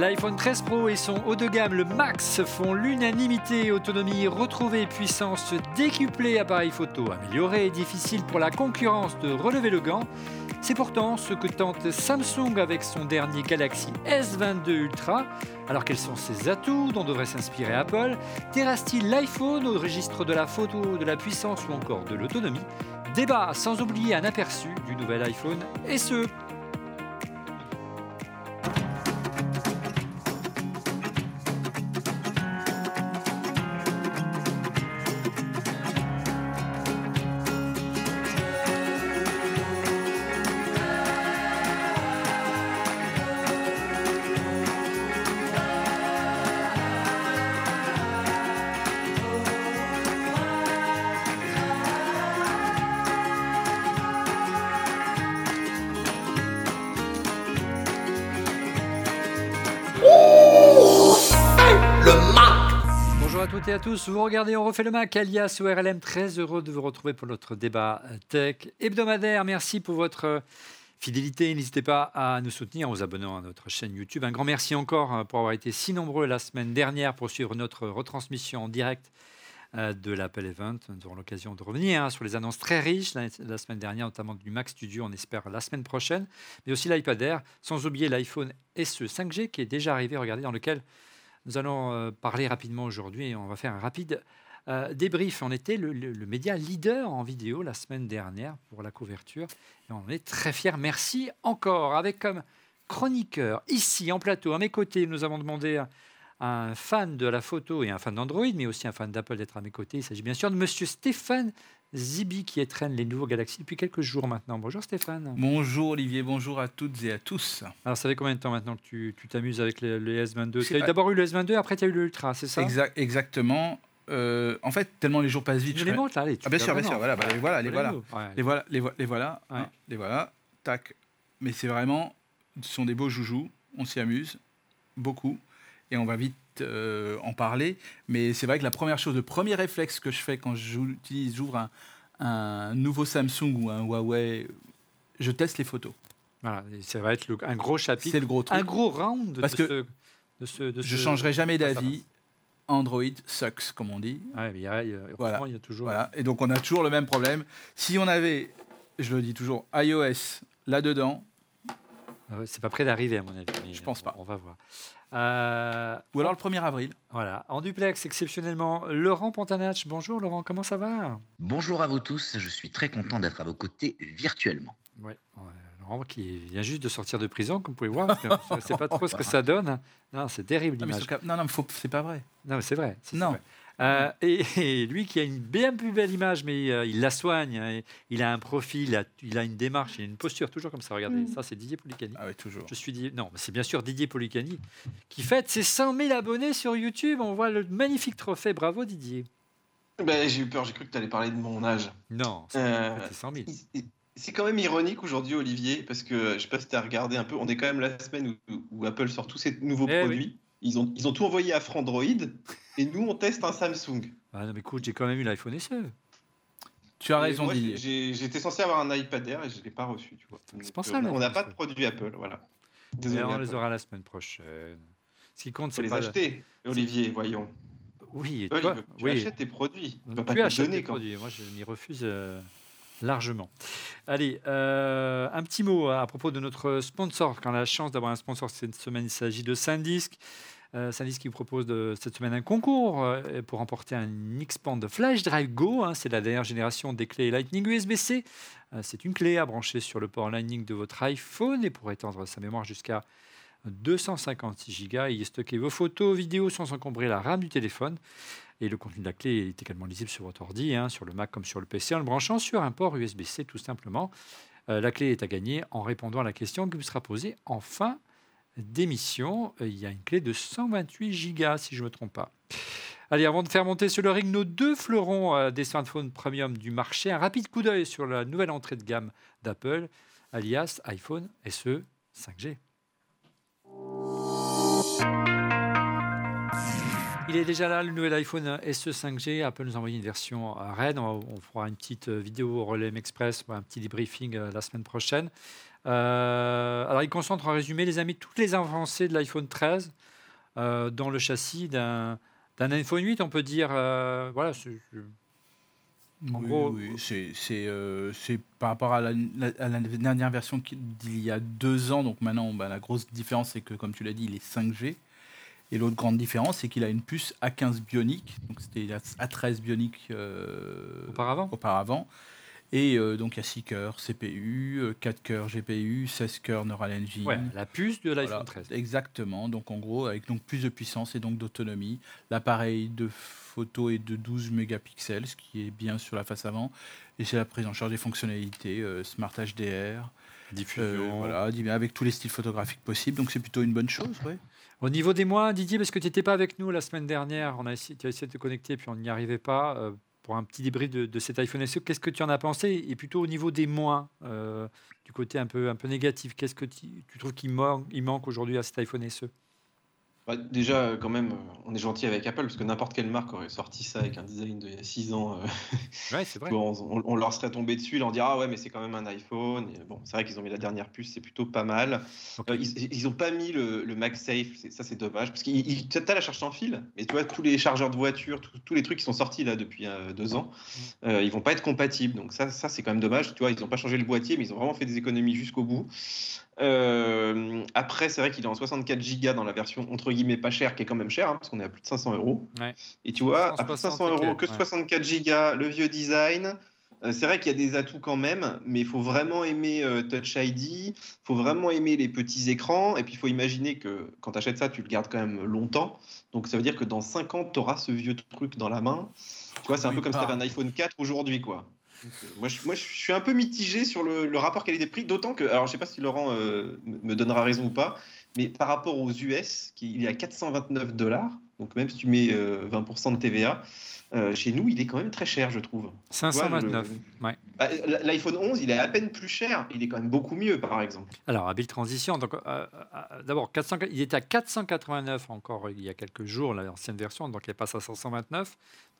L'iPhone 13 Pro et son haut de gamme, le Max, font l'unanimité. Autonomie retrouvée, puissance décuplée, appareil photo amélioré. Difficile pour la concurrence de relever le gant. C'est pourtant ce que tente Samsung avec son dernier Galaxy S22 Ultra. Alors quels sont ses atouts dont devrait s'inspirer Apple? Terrasse-t-il l'iPhone au registre de la photo, de la puissance ou encore de l'autonomie? Débat sans oublier un aperçu du nouvel iPhone SE. À tous, vous regardez On refait le Mac, alias ORLM, très heureux de vous retrouver pour notre débat tech hebdomadaire. Merci pour votre fidélité, n'hésitez pas à nous soutenir en vous abonnant à notre chaîne YouTube. Un grand merci encore euh, pour avoir été si nombreux la semaine dernière pour suivre notre retransmission en direct euh, de l'Apple Event. Nous aurons l'occasion de revenir hein, sur les annonces très riches la semaine dernière, notamment du Mac Studio, on espère la semaine prochaine, mais aussi l'iPad Air, sans oublier l'iPhone SE 5G qui est déjà arrivé, regardez, dans lequel nous allons euh, parler rapidement aujourd'hui et on va faire un rapide euh, débrief. On était le, média leader en vidéo la semaine dernière pour la couverture on est très fiers. Merci encore. Avec comme chroniqueur ici en plateau, à mes côtés, nous avons demandé à un fan de la photo et un fan d'Android, mais aussi un fan d'Apple d'être à mes côtés. Il s'agit bien sûr de monsieur Stéphane Zibi qui étraîne les nouveaux Galaxy depuis quelques jours maintenant. Bonjour Stéphane. Bonjour Olivier, bonjour à toutes et à tous. Alors ça fait combien de temps maintenant que tu t'amuses avec les, les S22? C'est Tu as pas- d'abord eu le S22, après tu as eu le Ultra, c'est ça? Exact- exactement. Euh, en fait, tellement les jours passent vite. Je les montres là, tu Ah, bien sûr, bien sûr. Voilà, bah, les voilà, les voilà. Les voilà, les, vo- les voilà, Ouais. hein, les voilà. Tac. Mais c'est vraiment, ce sont des beaux joujoux. On s'y amuse beaucoup et on va vite euh, en parler. Mais c'est vrai que la première chose, le premier réflexe que je fais quand j'utilise, j'ouvre un, un nouveau Samsung ou un Huawei, je teste les photos. Voilà, et ça va être le- un gros chapitre, C'est le gros truc. un gros round de Parce que ce, de ce, de Je changerai jamais d'avis. Android sucks, comme on dit. Ouais, mais il y a, y a- Voilà. heureusement, il y a toujours. Voilà. Et donc, on a toujours le même problème. Si on avait, je le dis toujours, iOS là-dedans, Ah C'est pas prêt d'arriver à mon avis. mais Je pense pas. On va voir. Euh, ou alors le 1er avril, voilà, en duplex exceptionnellement, Laurent Pantanach. Bonjour Laurent, comment ça va? Bonjour à vous tous, je suis très content d'être à vos côtés virtuellement. Ouais, ouais, Laurent qui vient juste de sortir de prison, comme vous pouvez voir. Je sais pas trop ce que ça donne. Non, c'est terrible mais l'image. cap- non, non, mais c'est pas vrai. Non, mais c'est vrai. ça, Non. vrai. Euh, et, et lui qui a une bien plus belle image, mais euh, il la soigne. hein, il a un profil, il a, il a une démarche, il a une posture toujours comme ça. Regardez, ça c'est Didier Policani. Ah oui, toujours. Je suis Didier- non, mais c'est bien sûr Didier Policani qui fête ses 100 000 abonnés sur YouTube. On voit le magnifique trophée. Bravo Didier. Ben, j'ai eu peur, j'ai cru que tu allais parler de mon âge. Non, c'est Euh, c'est 100 000. il- C'est quand même ironique aujourd'hui, Olivier, parce que je sais pas si tu as regardé un peu, on est quand même la semaine où, où Apple sort tous ses nouveaux Eh oui. produits. Ils, ont, ils ont tout envoyé à Frandroid et nous, on teste un Samsung. Ah non, mais écoute, j'ai quand même eu l'iPhone SE. Tu as Et raison, moi, Didier. J'étais censé avoir un iPad Air et je ne l'ai pas reçu. Tu vois. Pour ça, euh, là, on n'a pas de produit Apple, voilà. Mais Désolé. on Apple. les aura la semaine prochaine. Ce qui compte, c'est les pas. acheter, Olivier, voyons. Oui, et Toi, tu oui. achètes tes produits. Tu pas Tu te achètes des quand produits. Moi, je m'y refuse euh, largement. Allez, euh, un petit mot à propos de notre sponsor. Quand on a la chance d'avoir un sponsor cette semaine, il s'agit de Sandisk. Euh, qui vous propose cette semaine un concours euh, pour remporter un Xpand Flash Drive Go. hein. c'est la dernière génération des clés Lightning USB-C. Euh, c'est une clé à brancher sur le port Lightning de votre iPhone et pour étendre sa mémoire jusqu'à 256 Go y stocker vos photos, vidéos sans encombrer la RAM du téléphone. Et le contenu de la clé est également lisible sur votre ordi, hein, sur le Mac comme sur le PC, en le branchant sur un port USB-C tout simplement. Euh, la clé est à gagner en répondant à la question qui vous sera posée en fin d'émission. Euh, il y a une clé de 128 Go si je ne me trompe pas. Allez, avant de faire monter sur le ring nos deux fleurons euh, des smartphones premium du marché, un rapide coup d'œil sur la nouvelle entrée de gamme d'Apple, alias iPhone SE 5G. Il est déjà là, le nouvel iPhone SE 5G. Apple nous a envoyé une version RAID. On, fera une petite euh, vidéo au Relais Express, un petit debriefing euh, la semaine prochaine. Euh, alors, il concentre en résumé, les amis, toutes les avancées de l'iPhone 13 euh, dans le châssis d'un d'un iPhone 8. On peut dire, euh, voilà, c'est- En Oui, gros- oui, c'est c'est, euh, c'est par rapport à la, la- à la dernière version d'il y a deux ans. Donc maintenant, bah, la grosse différence, c'est que, comme tu l'as dit, il est 5G. Et l'autre grande différence, c'est qu'il a une puce A15 bionique. Donc c'était la A13 bionique euh, auparavant. auparavant. Et euh, donc il y a 6 cœurs CPU, euh, 4 cœurs GPU, 16 cœurs Neural Engine. Ouais, la puce de l'iPhone Voilà, 13. Exactement. Donc en gros, avec donc plus de puissance et donc d'autonomie. L'appareil de photo est de 12 mégapixels, ce qui est bien sur la face avant. Et c'est la prise en charge des fonctionnalités euh, Smart HDR, euh, Diffusion. voilà, avec tous les styles photographiques possibles. Donc c'est plutôt une bonne chose, ouais. Au niveau des mois, Didier, parce que tu n'étais pas avec nous la semaine dernière, on a essayé, tu as essayé de te connecter, puis on n'y arrivait pas. Pour un petit débrief de, cet iPhone SE, qu'est-ce que tu en as pensé Et plutôt au niveau des moins, euh, du côté un peu, un peu négatif, qu'est-ce que tu, trouves qu'il manque, il manque aujourd'hui à cet iPhone SE Bah, déjà, quand même, euh, on est gentil avec Apple parce que n'importe quelle marque aurait sorti ça avec un design d'il y a 6 ans. euh, Ouais, vrai. on, leur serait tombé dessus, leur dire Ah ouais, mais c'est quand même un iPhone. Et bon, c'est vrai qu'ils ont mis la dernière puce, c'est plutôt pas mal. Euh, ils, ils ont pas mis le, le MagSafe, ça c'est dommage. Parce que tu as la charge sans fil, mais tu vois, tous les chargeurs de voiture, tous- tous les trucs qui sont sortis là depuis euh, deux ans, euh, ils vont pas être compatibles. Donc ça, ça c'est quand même dommage. Tu vois, ils n'ont pas changé le boîtier, mais ils ont vraiment fait des économies jusqu'au bout. Euh, après, c'est vrai qu'il est en 64 Go dans la version entre guillemets pas chère, qui est quand même chère, hein, parce qu'on est à plus de 500 euros. Ouais. Et tu vois, à plus de 160 500 euros, que ouais. 64 Go, le vieux design. euh, c'est vrai qu'il y a des atouts quand même, mais il faut vraiment aimer euh, Touch ID, il faut vraiment aimer les petits écrans, et puis il faut imaginer que quand tu achètes ça, tu le gardes quand même longtemps. Donc ça veut dire que dans 5 ans, tu auras ce vieux truc dans la main. Tu vois, c'est un Oui, peu comme si tu avais un iPhone 4 aujourd'hui, quoi. Euh, moi, je, suis un peu mitigé sur le, rapport qualité-prix, d'autant que, alors je sais pas si Laurent euh, me donnera raison ou pas, mais par rapport aux US, qui, il est à 429 dollars, donc même si tu mets euh, 20% de TVA, euh, chez nous, il est quand même très cher, je trouve. 529. ouais. Bah, L'iPhone 11, il est à peine plus cher, il est quand même beaucoup mieux, par exemple. Alors, habile transition. Donc, euh, euh, d'abord, 400 il était à 489 encore il y a quelques jours, l'ancienne version, donc il passe à 529.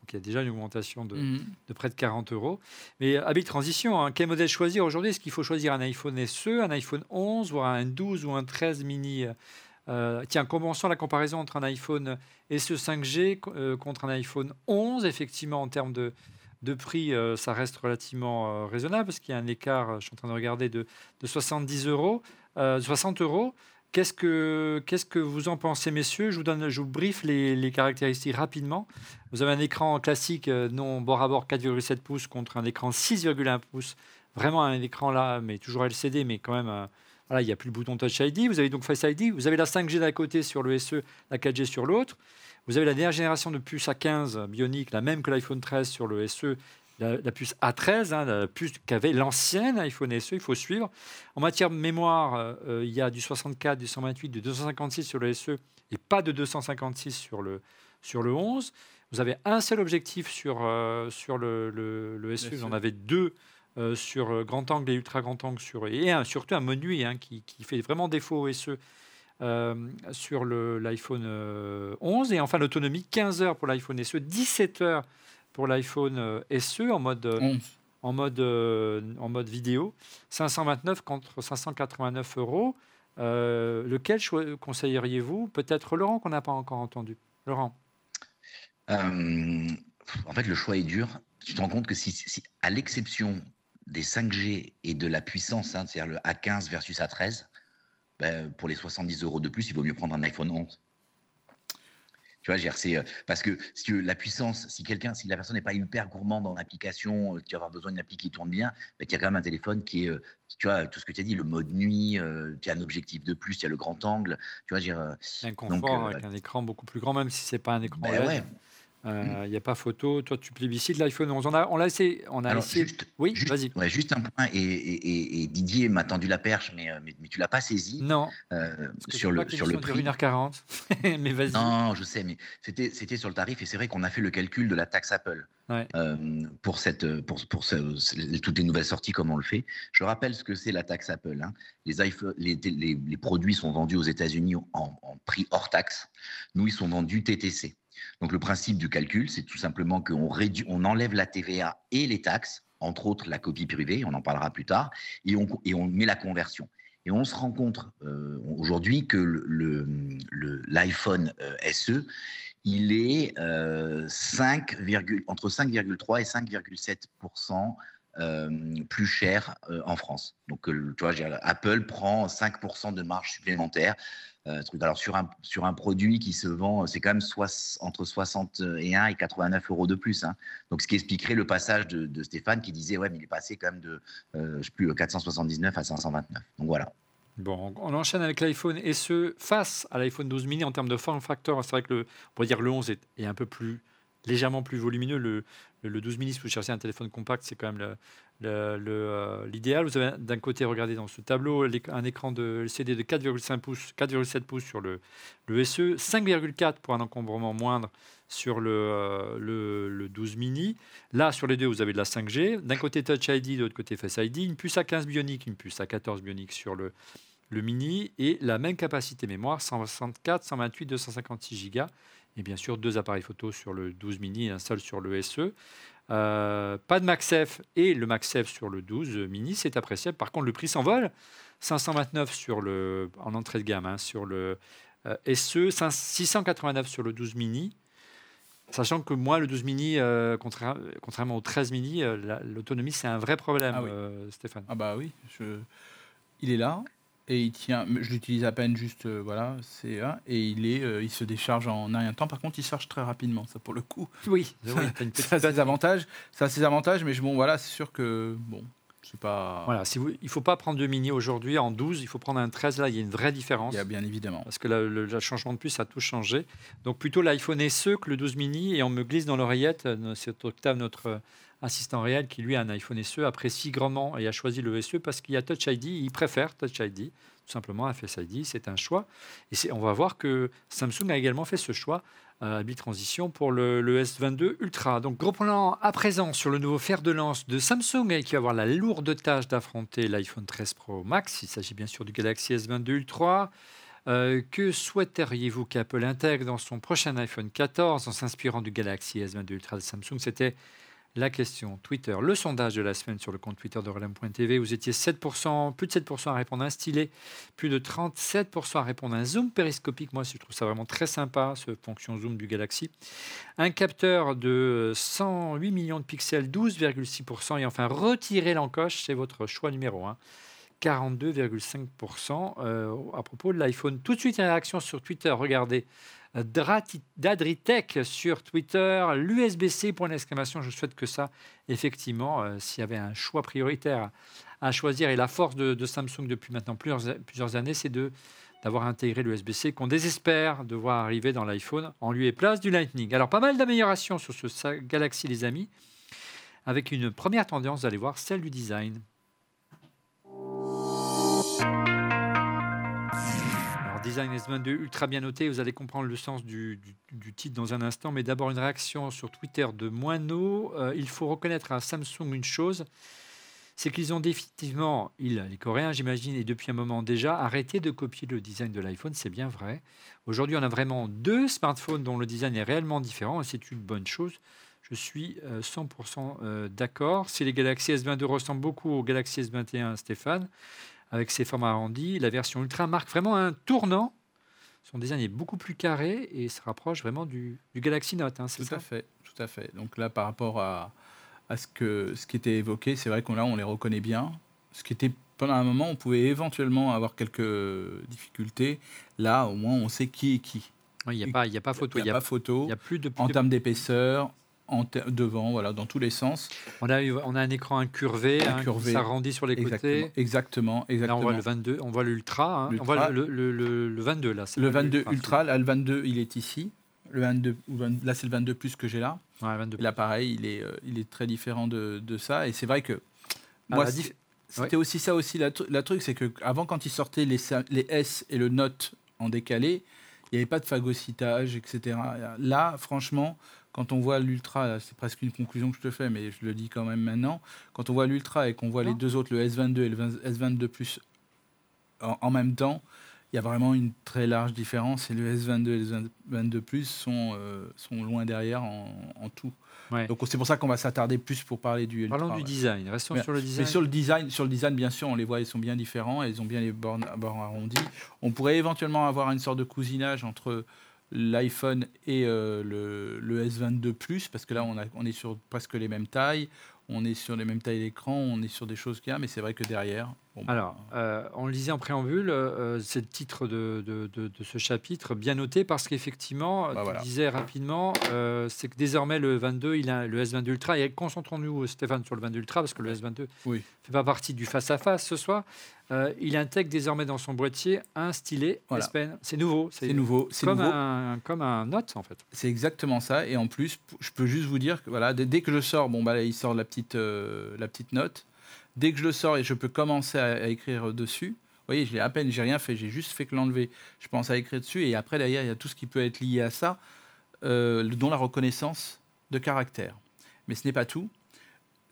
Donc, il y a déjà une augmentation de, de près de 40 euros. Mais habile transition, hein, quel modèle choisir aujourd'hui? Est-ce qu'il faut choisir un iPhone SE, un iPhone 11, ou un 12 ou un 13 mini euh, Tiens, commençons la comparaison entre un iPhone SE 5G co- euh, contre un iPhone 11. Effectivement, en termes de, prix, euh, ça reste relativement raisonnable parce qu'il y a un écart, je suis en train de regarder, de, de 70 euros, euh, 60 euros. Qu'est-ce que, que vous en pensez, messieurs? Je vous donne, les, les caractéristiques rapidement. Vous avez un écran classique non bord à bord 4,7 pouces contre un écran 6,1 pouces. Vraiment un écran là, mais toujours LCD, mais quand même, voilà, il n'y a plus le bouton Touch ID. Vous avez donc Face ID. Vous avez la 5G d'un côté sur le SE, la 4G sur l'autre. Vous avez la dernière génération de puce A15 bionique, la même que l'iPhone 13 sur le SE, la, la puce A13, hein, la puce qu'avait l'ancien iPhone SE, il faut suivre. En matière de mémoire, euh, il y a du 64, du 128, du 256 sur le SE et pas de 256 sur le, sur le 11. Vous avez un seul objectif sur, euh, sur le, le, le SE, vous en SE. avez deux euh, sur euh, grand angle et ultra grand angle sur, et un- surtout un mode nuit hein, qui, qui fait vraiment défaut au SE euh, sur l'iPhone euh, 11. Et enfin l'autonomie, 15 heures pour l'iPhone SE, 17 heures pour l'iPhone SE en mode, 11. en mode, euh, en mode vidéo. 529 contre 589 euros. Euh, lequel conseilleriez-vous? Peut-être Laurent qu'on n'a pas encore entendu. Laurent. Euh, en fait, le choix est dur. Tu te rends compte que si, si- à l'exception des 5G et de la puissance, hein, c'est-à-dire le A15 versus A13, ben, pour les 70 euros de plus, il vaut mieux prendre un iPhone 11. Tu vois, c'est euh, parce que si la puissance, si quelqu'un, si la personne n'est pas hyper gourmande en application, euh, tu vas avoir besoin d'une appli qui tourne bien, ben, tu as quand même un téléphone qui est, euh, tu vois, tout ce que tu as dit, le mode nuit, tu as un objectif de plus, tu as le grand angle, tu vois, dire, Un confort euh, avec un écran beaucoup plus grand, même si c'est pas un écran ben LED. Euh, Il n'y a pas photo. Toi, tu plébiscites l'iPhone 11. On a, on l'a essayé. On a Alors, essayé. juste, Oui, juste, vas-y. ouais, juste un point, et, et- et- et Didier m'a tendu la perche, mais, euh, mais, mais tu l'as pas saisi Non. euh, sur le, que sur le prix. dure 1h40. Mais vas-y. Non, je sais, mais c'était c'était sur le tarif, et c'est vrai qu'on a fait le calcul de la taxe Apple Ouais. euh, pour, cette, pour, pour ce- toutes les nouvelles sorties, comme on le fait. Je rappelle ce que c'est la taxe Apple. hein. Les, iPhone- les, les- les produits sont vendus aux États-Unis en, en prix hors taxe. Nous, ils sont vendus TTC. Donc le principe du calcul, c'est tout simplement qu'on réduit, on enlève la TVA et les taxes, entre autres la copie privée, on en parlera plus tard, et on, et on met la conversion. Et on se rend compte euh, aujourd'hui que l'iPhone le, le, SE, il est euh, 5, entre 5,3 et 5,7% euh, plus cher euh, en France. Donc, euh, tu vois, Apple prend 5% de marge supplémentaire. Euh. Alors, sur un, sur un produit qui se vend, c'est quand même entre 61 et 89 euros de plus. Hein. Donc, ce qui expliquerait le passage de, Stéphane qui disait, ouais, mais il est passé quand même de, sais plus, 479 à 529. Donc, voilà. Bon, on enchaîne avec l'iPhone ce face à l'iPhone 12 mini en termes de form factor. C'est vrai que le, on pourrait dire le 11 est, est, un peu plus légèrement plus volumineux. Le, le 12 mini, si vous cherchez un téléphone compact, c'est quand même l'idéal. Vous avez d'un côté, regardez dans ce tableau, un écran de LCD de 4,5 pouces, 4,7 pouces sur le, le SE, 5,4 pour un encombrement moindre sur le, le, le, 12 mini. Là, sur les deux, vous avez de la 5G. D'un côté Touch ID, de l'autre côté Face ID. Une puce à 15 bionique, une puce à 14 bionique sur le, le mini et la même capacité mémoire, 164, 128, 256 Go. Et bien sûr, deux appareils photo sur le 12 mini et un seul sur le SE. Euh, pas de MaxF et le MaxF sur le 12 mini, c'est appréciable. Par contre, le prix s'envole. 529 sur le, en entrée de gamme hein, sur le euh, SE, 689 sur le 12 mini. Sachant que moi, le 12 mini, euh, contrairement, contrairement au 13 mini, l'autonomie, c'est un vrai problème, ah oui. Stéphane. Ah bah oui, je... il est là et il tient. Je l'utilise à peine juste, euh, voilà, c'est et il est, euh, il se décharge en un temps. Par contre, il se charge très rapidement, ça pour le coup. Oui, oui ça, a ses avantages. Ça a ses avantages, mais bon, voilà, c'est sûr que bon, c'est pas. Voilà, si vous, il faut pas prendre de mini aujourd'hui en 12, il faut prendre un 13 là. Il y a une vraie différence. Il y a bien évidemment. Parce que le, le, le changement de puce a tout changé. Donc plutôt l'iPhone SE que le 12 mini, et on me glisse dans l'oreillette. euh, C'est Octave notre assistant réel qui lui a un iPhone SE apprécie grandement et a choisi le SE parce qu'il y a Touch ID, il préfère Touch ID, tout simplement à Face ID, c'est un choix. Et on va voir que Samsung a également fait ce choix à Bitransition pour le, le, S22 Ultra. Donc gros à présent sur le nouveau fer de lance de Samsung qui va avoir la lourde tâche d'affronter l'iPhone 13 Pro Max. Il s'agit bien sûr du Galaxy S22 Ultra. Euh, que souhaiteriez-vous qu'Apple intègre dans son prochain iPhone 14 en s'inspirant du Galaxy S22 Ultra de Samsung? C'était la question Twitter, le sondage de la semaine sur le compte Twitter de Relem.tv. Vous étiez 7%, plus de 7% à répondre à un stylet, plus de 37% à répondre à un zoom périscopique. Moi, je trouve ça vraiment très sympa, ce fonction zoom du Galaxy. Un capteur de 108 millions de pixels, 12,6%. Et enfin, retirer l'encoche, c'est votre choix numéro 1. 42,5% euh, à propos de l'iPhone. Tout de suite, une réaction sur Twitter. Regardez. D'Adritech sur Twitter, l'USB-C, point d'exclamation. Je souhaite que ça, effectivement, euh, s'il y avait un choix prioritaire à choisir, et la force de, Samsung depuis maintenant plusieurs, années, c'est de d'avoir intégré l'USB-C qu'on désespère de voir arriver dans l'iPhone en lieu et place du Lightning. Alors, pas mal d'améliorations sur ce Galaxy, les amis, avec une première tendance, d'aller voir, celle du design. Design S22 ultra bien noté. Vous allez comprendre le sens du, titre dans un instant. Mais d'abord, une réaction sur Twitter de Moineau. Euh, il faut reconnaître à Samsung une chose c'est qu'ils ont définitivement, ils, les Coréens, j'imagine, et depuis un moment déjà, arrêté de copier le design de l'iPhone. C'est bien vrai. Aujourd'hui, on a vraiment deux smartphones dont le design est réellement différent et c'est une bonne chose. Je suis 100% d'accord. Si les Galaxy S22 ressemblent beaucoup au Galaxy S21, Stéphane, avec ses formats arrondis. La version Ultra marque vraiment un tournant. Son design est beaucoup plus carré et se rapproche vraiment du, du Galaxy Note. Hein, tout ça à fait, tout à fait. Donc là, par rapport à, à ce, que, ce qui était évoqué, c'est vrai qu'on là, on les reconnaît bien. Ce qui était pendant un moment, on pouvait éventuellement avoir quelques difficultés. Là, au moins, on sait qui est qui. Il n'y a, pas, y a pas photo. Il n'y a, a, pas photo. Y a plus de, plus en termes d'épaisseur, devant, voilà, dans tous les sens. On a, on a un écran incurvé, un curvé. Hein, s'arrondit sur les exactement, côtés. Exactement, exactement. Là, on voit le 22, on voit l'ultra. Hein. On voit le, le, le, le, 22 là. Le 22 ultra, là, le 22, il est ici. Le 22, là, c'est le 22 plus que j'ai là. Ouais, 22 là, pareil, il est, euh, il est très différent de, de ça. Et c'est vrai que ah, moi, c'était ouais. aussi ça aussi la, la truc, c'est que avant quand ils sortaient les, les S et le Note en décalé, il n'y avait pas de phagocytage, etc. Là, franchement, quand on voit l'Ultra, c'est presque une conclusion que je te fais, mais je le dis quand même maintenant, quand on voit l'Ultra et qu'on voit non. les deux autres, le S22 et le S22 Plus, en, en même temps, il y a vraiment une très large différence et le S22 et le S22 Plus sont, euh, sont loin derrière en, en tout. Ouais. Donc c'est pour ça qu'on va s'attarder plus pour parler du Ultra. Parlons du ouais. design. Restons Mais- sur le Mais design. sur le design, sur le design, bien sûr, on les voit, ils sont bien différents, et ils ont bien les bornes, bords arrondis. On pourrait éventuellement avoir une sorte de cousinage entre l'iPhone et euh, le, le S22 Plus, parce que là, on, on est sur presque les mêmes tailles, on est sur les mêmes tailles d'écran, on est sur des choses qu'il y a, mais c'est vrai que derrière. Bon, bah, Alors, euh, on le disait en préambule, euh, c'est le titre de, de- de- de ce chapitre, bien noté, parce qu'effectivement, Bah tu voilà. disais rapidement, euh, c'est que désormais le 22, il a le S22 Ultra, et concentrons-nous, Stéphane, sur le 22 Ultra, parce que le S22 Oui. fait pas partie du face-à-face ce soir. Il intègre désormais dans son boîtier un stylet Voilà. S Pen. C'est nouveau. c'est nouveau. C'est Comme nouveau. un, comme un Note, en fait. C'est exactement ça. Et en plus, je peux juste vous dire que voilà, dès, dès que je sors, bon bah là, il sort la petite, la petite note. Dès que je le sors et je peux commencer à, à écrire dessus. Vous voyez, je l'ai à peine, j'ai rien fait, j'ai juste fait que l'enlever. Je pense à écrire dessus et après derrière, il y a tout ce qui peut être lié à ça, euh, dont la reconnaissance de caractère. Mais ce n'est pas tout.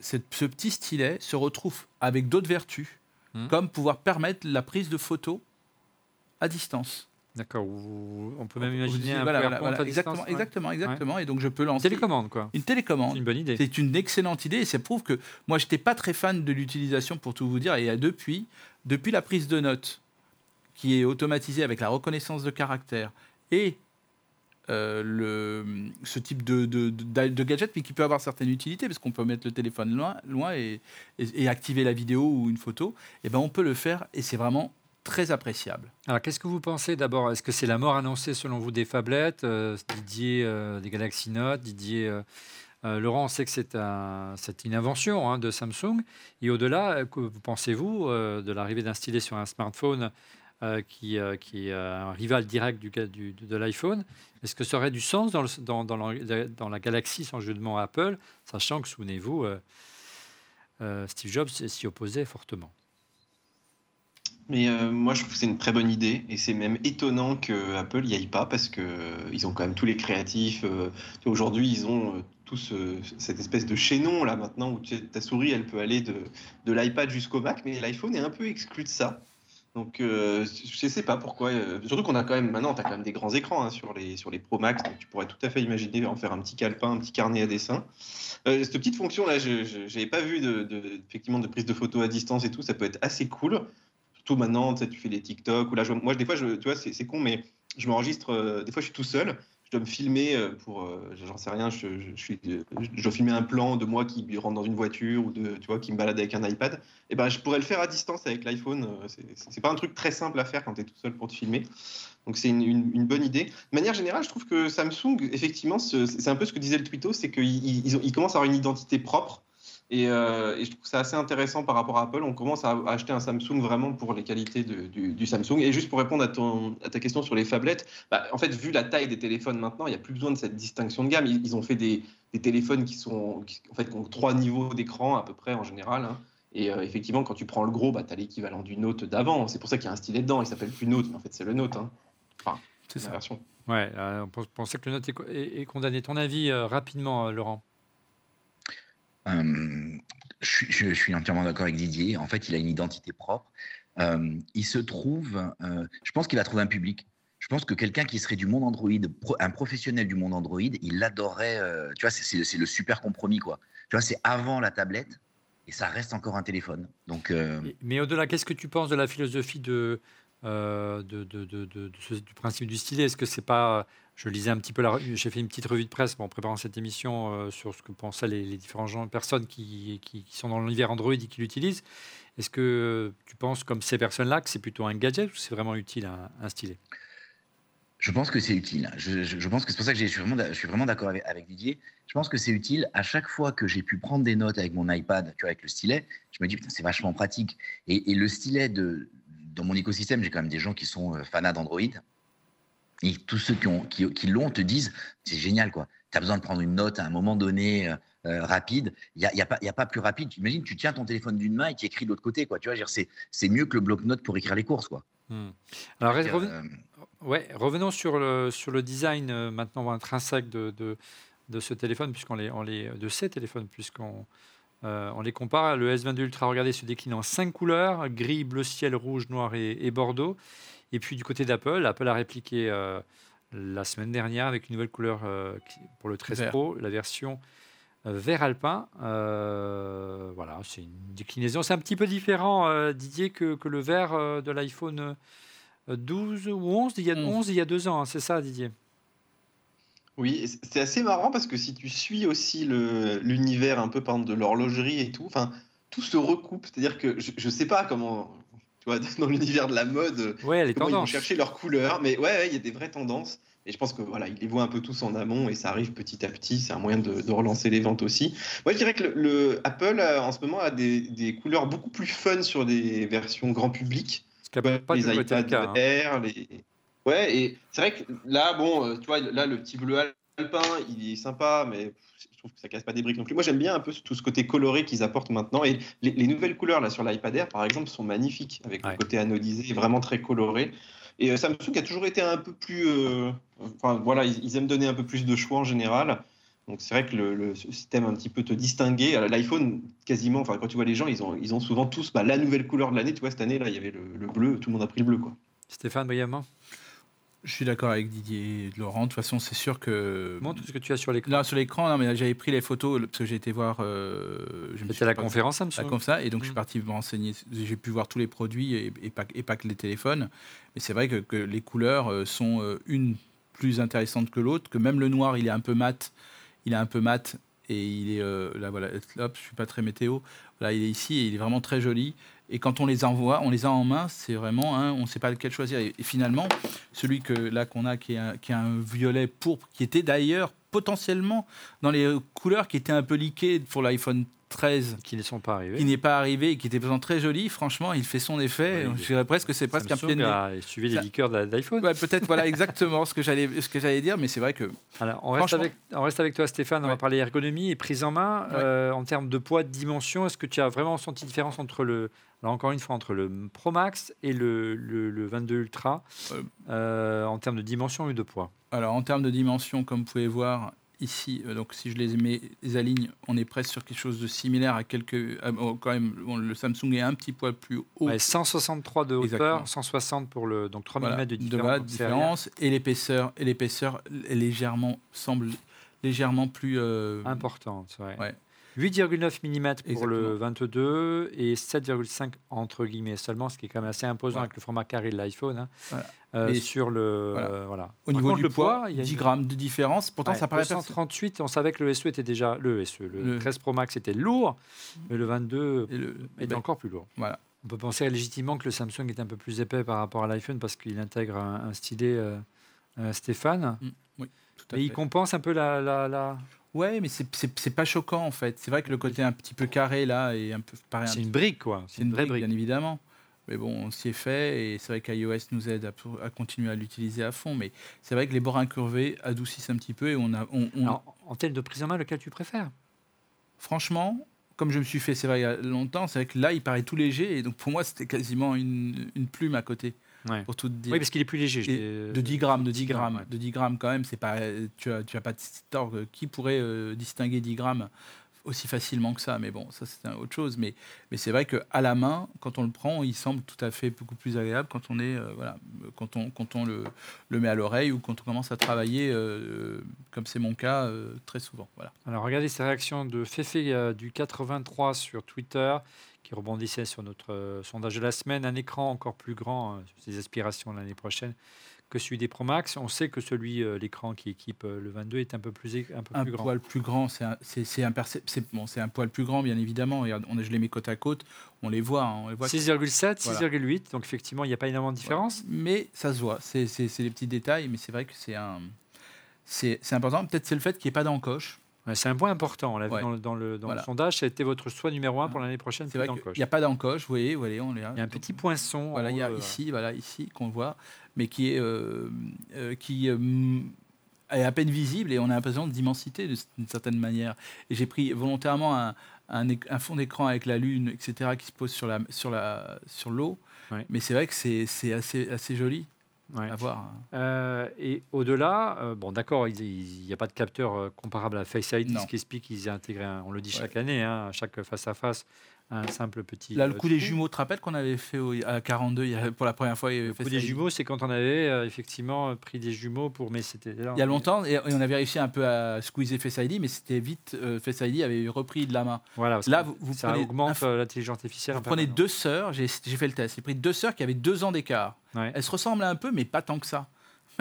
Cette- ce petit stylet se retrouve avec d'autres vertus, Hmm. comme pouvoir permettre la prise de photos à distance. D'accord. On peut même imaginer un voilà, voilà, voilà, exactement, distance, ouais. exactement, exactement. Et donc je peux lancer Télécommande, quoi. une C'est télécommande. une bonne idée. C'est une excellente idée et ça prouve que moi, j'étais pas très fan de l'utilisation pour tout vous dire. Et depuis, depuis la prise de notes qui est automatisée avec la reconnaissance de caractère et euh, le, ce type de, de, de- de gadget, mais qui peut avoir certaines utilités, parce qu'on peut mettre le téléphone loin, loin et, et- et activer la vidéo ou une photo, et ben on peut le faire et c'est vraiment très appréciable. Alors, qu'est-ce que vous pensez d'abord? Est-ce que c'est la mort annoncée selon vous des phablettes euh, Didier euh, des Galaxy Note, Didier euh, Laurent, on sait que c'est un, c'est une invention hein, de Samsung. Et au-delà, que pensez-vous de l'arrivée d'un stylet sur un smartphone qui, est un rival direct du, de l'iPhone Est-ce que ça aurait du sens dans, la, dans la Galaxy, sans jeu de mots, Apple, sachant que, souvenez-vous, Steve Jobs s'y opposait fortement? Mais euh, moi, je trouve que c'est une très bonne idée et c'est même étonnant que Apple y aille pas parce que euh, ils ont quand même tous les créatifs. euh, Aujourd'hui, ils ont euh, tous cette espèce de chaînon là maintenant où ta souris, elle peut aller de, de l'iPad jusqu'au Mac, mais l'iPhone est un peu exclu de ça. Donc, je sais pas pourquoi. surtout qu'on a quand même maintenant, tu as quand même des grands écrans hein, sur les sur les Pro Max, donc tu pourrais tout à fait imaginer en faire un petit calepin, un petit carnet à dessin. Cette petite fonction là, je n'avais pas vu de, de- effectivement de prise de photos à distance et tout, ça peut être assez cool. Surtout maintenant, tu fais des TikTok ou là, moi, des fois, je, tu vois, c'est con, mais je m'enregistre. euh, des fois, je suis tout seul. Je dois me filmer euh, pour, euh, j'en sais rien. Je, je, suis, je, dois filmer un plan de moi qui rentre dans une voiture ou de, tu vois, qui me balade avec un iPad. Et ben, je pourrais le faire à distance avec l'iPhone. c'est- pas un truc très simple à faire quand tu es tout seul pour te filmer. Donc c'est une, une- bonne idée. De manière générale, je trouve que Samsung, effectivement, ce- c'est un peu ce que disait le Twito, c'est qu'ils commencent à avoir une identité propre. Et, euh, et je trouve c'est assez intéressant par rapport à Apple. On commence à acheter un Samsung vraiment pour les qualités de- du, du Samsung. Et juste pour répondre à, ton, à ta question sur les phablettes, bah, en fait, vu la taille des téléphones maintenant, il n'y a plus besoin de cette distinction de gamme. Ils, ils ont fait des, des téléphones qui, sont, qui, en fait, qui ont trois niveaux d'écran à peu près en général. hein. Et euh, effectivement, quand tu prends le gros, bah, tu as l'équivalent du Note d'avant. C'est pour ça qu'il y a un stylet dedans. Il s'appelle plus Note, mais en fait, c'est le Note. hein. C'est la ça. version. Ouais, euh, on pensait que le note est, co- est- est condamné. Ton avis rapidement, Laurent? Euh, je, suis- entièrement d'accord avec Didier. En fait, il a une identité propre. Euh, il se trouve, euh, je pense qu'il va trouver un public. Je pense que quelqu'un qui serait du monde Android, un professionnel du monde Android, il l'adorerait. euh, tu vois, c'est- le super compromis, quoi. Tu vois, c'est avant la tablette et ça reste encore un téléphone. Donc, Mais au-delà, qu'est-ce que tu penses de la philosophie de, du principe du stylet? Est-ce que c'est pas. Je lisais un petit peu, j'ai fait une petite revue de presse en préparant cette émission euh, sur ce que pensaient les, les différents gens, personnes qui, sont dans l'univers Android et qui l'utilisent. Est-ce que tu penses, comme ces personnes-là, que c'est plutôt un gadget ou c'est vraiment utile un, un stylet? Je pense que c'est utile. Je, pense que c'est pour ça que je suis vraiment, d'accord avec, Didier. Je pense que c'est utile. À chaque fois que j'ai pu prendre des notes avec mon iPad, tu avec le stylet, je me dis, putain, c'est vachement pratique. Et, le stylet, dans mon écosystème, j'ai quand même des gens qui sont euh, fanats d'Android. Et tous ceux qui, ont, qui, qui l'ont te disent, c'est génial, quoi. Tu as besoin de prendre une note à un moment donné euh, euh, rapide. Il n'y a, y a, pas- il y a pas plus rapide. Tu imagines, tu tiens ton téléphone d'une main et tu écris de l'autre côté, quoi. Tu vois, c'est, mieux que le bloc-notes pour écrire les courses, quoi. Hmm. Alors, reven- euh, Ouais, revenons sur le, sur le design euh, maintenant intrinsèque de, de, de ce téléphone, puisqu'on les, on les, de ces téléphones, puisqu'on Euh, on les compare. Le S22 Ultra, regardez, se décline en cinq couleurs gris, bleu ciel, rouge, noir et, et bordeaux. Et puis du côté d'Apple, Apple a répliqué euh, la semaine dernière avec une nouvelle couleur euh, pour le 13 Vert. Pro, la version euh, vert alpin. Euh, voilà, c'est une déclinaison. C'est un petit peu différent, euh, Didier, que, que le vert euh, de l'iPhone euh, 12 ou 11 il y a, 11. 11 il y a deux ans, hein, c'est ça, Didier? Oui, c'est assez marrant parce que si tu suis aussi l'univers un peu par exemple, de l'horlogerie et tout, enfin, tout se recoupe. C'est-à-dire que je, je sais pas comment, tu vois, dans l'univers de la mode, Ouais, les comment ils vont chercher leurs couleurs, mais ouais, ouais, il y a des vraies tendances. Et je pense que voilà, ils les voient un peu tous en amont et ça arrive petit à petit. C'est un moyen de, de relancer les ventes aussi. Moi, je dirais que le, le Apple euh, en ce moment a des, des couleurs beaucoup plus fun sur des versions grand public. Ce Ouais, pas les été le hein. Air, les... Ouais, et c'est vrai que là, bon, euh, tu vois, là, le petit bleu alpin, il est sympa, mais je trouve que ça casse pas des briques non plus. Moi, j'aime bien un peu tout ce côté coloré qu'ils apportent maintenant. Et les, les nouvelles couleurs là sur l'iPad Air, par exemple, sont magnifiques, avec Ouais. le côté anodisé, vraiment très coloré. Et euh, Samsung a toujours été un peu plus. euh, Enfin, voilà, ils, ils aiment donner un peu plus de choix en général. Donc, c'est vrai que le, le système un petit peu te distinguer. L'iPhone, quasiment, enfin, quand tu vois les gens, ils ont, ils ont souvent tous bah, la nouvelle couleur de l'année. Tu vois, cette année, là, il y avait le, le bleu, tout le monde a pris le bleu, quoi. Stéphane, brièvement, Je suis d'accord avec Didier et Laurent. De toute façon, c'est sûr que. montre ce que tu as sur l'écran. Là, sur l'écran, non, mais j'avais pris les photos parce que j'ai été voir. euh, me C'était la conférence Samsung. la conf ça, et donc je suis Mhm. parti me renseigner. J'ai pu voir tous les produits et, et pas, et pas que les téléphones. Mais c'est vrai que, que les couleurs euh, sont euh, une plus intéressante que l'autre, que même le noir, il est un peu mat. Il est un peu mat et il est euh, là voilà. Hop, je suis pas très météo. Là, il est ici et il est vraiment très joli. Et quand on les envoie, on les a en main, c'est vraiment, hein, on ne sait pas lequel choisir. Et, et finalement, celui que là qu'on a, qui est, un, qui est un violet pourpre, qui était d'ailleurs potentiellement dans les euh, couleurs qui étaient un peu liquées pour l'iPhone 13, qui ne sont pas arrivés. qui n'est pas arrivé et qui était pourtant très joli. Franchement, il fait son effet. Ouais, Je dirais presque que c'est presque un pied de nez. a suivi les liqueurs d'iPhone. Ouais, peut-être voilà exactement ce que j'allais ce que j'allais dire, mais c'est vrai que Alors, on, reste avec, on reste avec toi, Stéphane. On va parler ergonomie et prise en main. Euh, en termes de poids, de dimension, est-ce que tu as vraiment senti différence entre le, alors encore une fois, entre le Pro Max et le, le- le 22 Ultra Euh. euh, en termes de dimension et de poids alors en termes de dimension, comme vous pouvez voir ici, euh, donc si je les mets les aligne, on est presque sur quelque chose de similaire à quelques quand même bon, le Samsung est un petit poil plus haut. Ouais, 163 de hauteur, Exactement. 160 pour le donc 3 Voilà, mm de de différence. et l'épaisseur et l'épaisseur légèrement semble légèrement plus euh, importante. ouais. Ouais. 8,9 mm pour le Exactement. 22 et 7,5 entre guillemets seulement, ce qui est quand même assez imposant Voilà. avec le format carré de l'iPhone. hein. Voilà. Euh, sur le voilà. euh, voilà. au Par niveau contre, du le poids, il y a 10 une- grammes de différence. Pourtant, Ouais, ça paraît 238, on savait que le SE était déjà le SE, le, Le- 13 Pro Max était lourd, mais le 22 Et le- est ben, encore plus lourd. voilà. On peut penser légitimement que le Samsung est un peu plus épais par rapport à l'iPhone parce qu'il intègre un, un stylet euh, euh, Stéphane. tout à Mais il compense un peu la, la, la- Ouais, mais c'est- pas choquant en fait. C'est vrai que le côté un petit peu carré là est un peu pareil. un C'est une brique quoi. C'est une vraie brique, brique. bien évidemment. Mais bon, on s'y est fait et c'est vrai qu'iOS nous aide à, continuer à l'utiliser à fond. Mais c'est vrai que les bords incurvés adoucissent un petit peu et on a. on- on- Alors, en termes de prise en main, lequel tu préfères? Franchement, comme je me suis fait, c'est vrai, il y a longtemps, c'est vrai que là, il paraît tout léger et donc pour moi, c'était quasiment une, une plume à côté. Ouais. Pour tout te dire. Oui, parce qu'il est plus léger. je l'ai- de 10 grammes, de 10 10 grammes, ouais. de 10 grammes quand même, c'est pas, tu as, tu as pas de tort. Qui pourrait euh, distinguer 10 grammes aussi facilement que ça? Mais bon, ça c'est autre chose. Mais, mais c'est vrai que à la main, quand on le prend, il semble tout à fait beaucoup plus agréable quand on est, euh, voilà, quand on, quand on le, le met à l'oreille ou quand on commence à travailler, euh, comme c'est mon cas, euh, très souvent. Voilà. Alors, regardez ces réactions de Féfé euh, du 83 sur Twitter qui rebondissait sur notre euh, sondage de la semaine. Un écran encore plus grand, euh, sur ses aspirations l'année prochaine, que celui des Pro Max. On sait que celui, euh, l'écran qui équipe le 22 est un peu plus, un peu Un plus grand. poil plus grand, c'est un, c'est, bon, un poil plus grand, bien évidemment. Regarde, on, je les mets côte à côte, on les voit. hein, on les voit 6,7, Voilà. 6,8. Donc, effectivement, il n'y a pas énormément de différence. Mais ça se voit, c'est des petits détails, mais c'est vrai que c'est un. C'est c'est important. Peut-être c'est le fait qu'il n'y ait pas d'encoche. C'est un point important. On l'a vu Ouais. dans, le, dans le- dans le Voilà. sondage. Ça a été votre choix numéro un pour l'année prochaine. C'est vrai qu'il n'y a pas d'encoche, vous voyez, vous voyez, on est là. Il y a un petit poinçon. Voilà, il y a euh, ici, voilà, ici qu'on voit, mais qui est, euh, euh, qui, euh, est à peine visible et on a l'impression d'immensité d'une certaine manière. Et j'ai pris volontairement un, un, éc- un fond d'écran avec la lune, etc., qui se pose sur la sur la sur l'eau. Ouais. Mais c'est vrai que c'est c'est assez assez joli. Ouais. À voir. Euh, et au-delà, euh, bon, d'accord, il n'y a pas de capteur euh, comparable à Face ID, Non. ce qui explique qu'ils aient intégré, un- on le dit Ouais. chaque année, hein, à chaque face-à-face, un simple petit. Là, le euh, coup des jumeaux, tu te rappelles qu'on avait fait au- à 42 il y a- pour la première fois il y avait Le fait coup des jumeaux, c'est quand on avait euh, effectivement pris des jumeaux pour. Mais c'était. là, Il y a on- longtemps, et et on avait réussi un peu à squeezer Face ID, mais c'était vite. euh, Face ID avait repris de la main. Voilà, parce Là, vous, vous ça prenez, augmente un- euh, l'intelligence artificielle. vous en prenez deux sœurs, j'ai j'ai fait le test, j'ai pris deux sœurs qui avaient deux ans d'écart. Ouais. Elles se ressemblent un peu, mais pas tant que ça.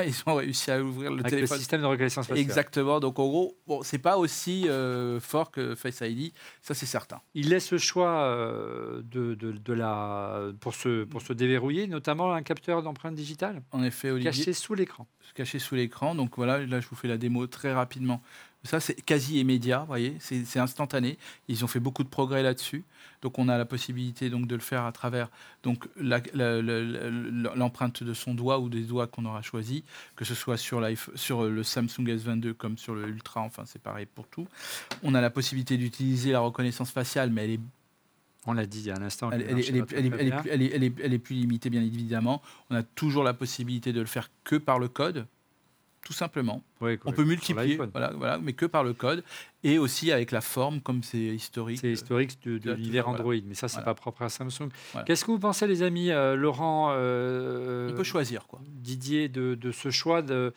Ils ont réussi à ouvrir le Avec le téléphone. système de reconnaissance faciale. Exactement. Donc en gros, bon, c'est pas aussi euh, fort que Face ID, ça c'est certain. Il laisse le choix euh, de, de, de la, pour, se, pour se déverrouiller, notamment un capteur d'empreinte digitale En effet, Olivier, caché sous l'écran. caché sous l'écran. Donc voilà, là je vous fais la démo très rapidement. Ça c'est quasi immédiat, vous voyez, c'est instantané. Ils ont fait beaucoup de progrès là-dessus. Donc on a la possibilité donc de le faire à travers donc l'empreinte de son doigt ou des doigts qu'on aura choisi, que ce soit sur, le Samsung S22 comme sur le Ultra, enfin c'est pareil pour tout. On a la possibilité d'utiliser la reconnaissance faciale, mais elle est On l'a dit il y a un instant. que Elle, le elle elle elle est plus limitée, bien évidemment. On a toujours la possibilité de le faire que par le code, tout simplement. Ouais, On peut multiplier, voilà, voilà, mais que par le code. Et aussi avec la forme, comme c'est historique. C'est historique de, de Android, mais ça, c'est Voilà. pas propre à Samsung. Qu'est-ce que vous pensez, les amis, euh, Laurent, euh, On peut choisir, quoi. Didier, de, de ce choix de,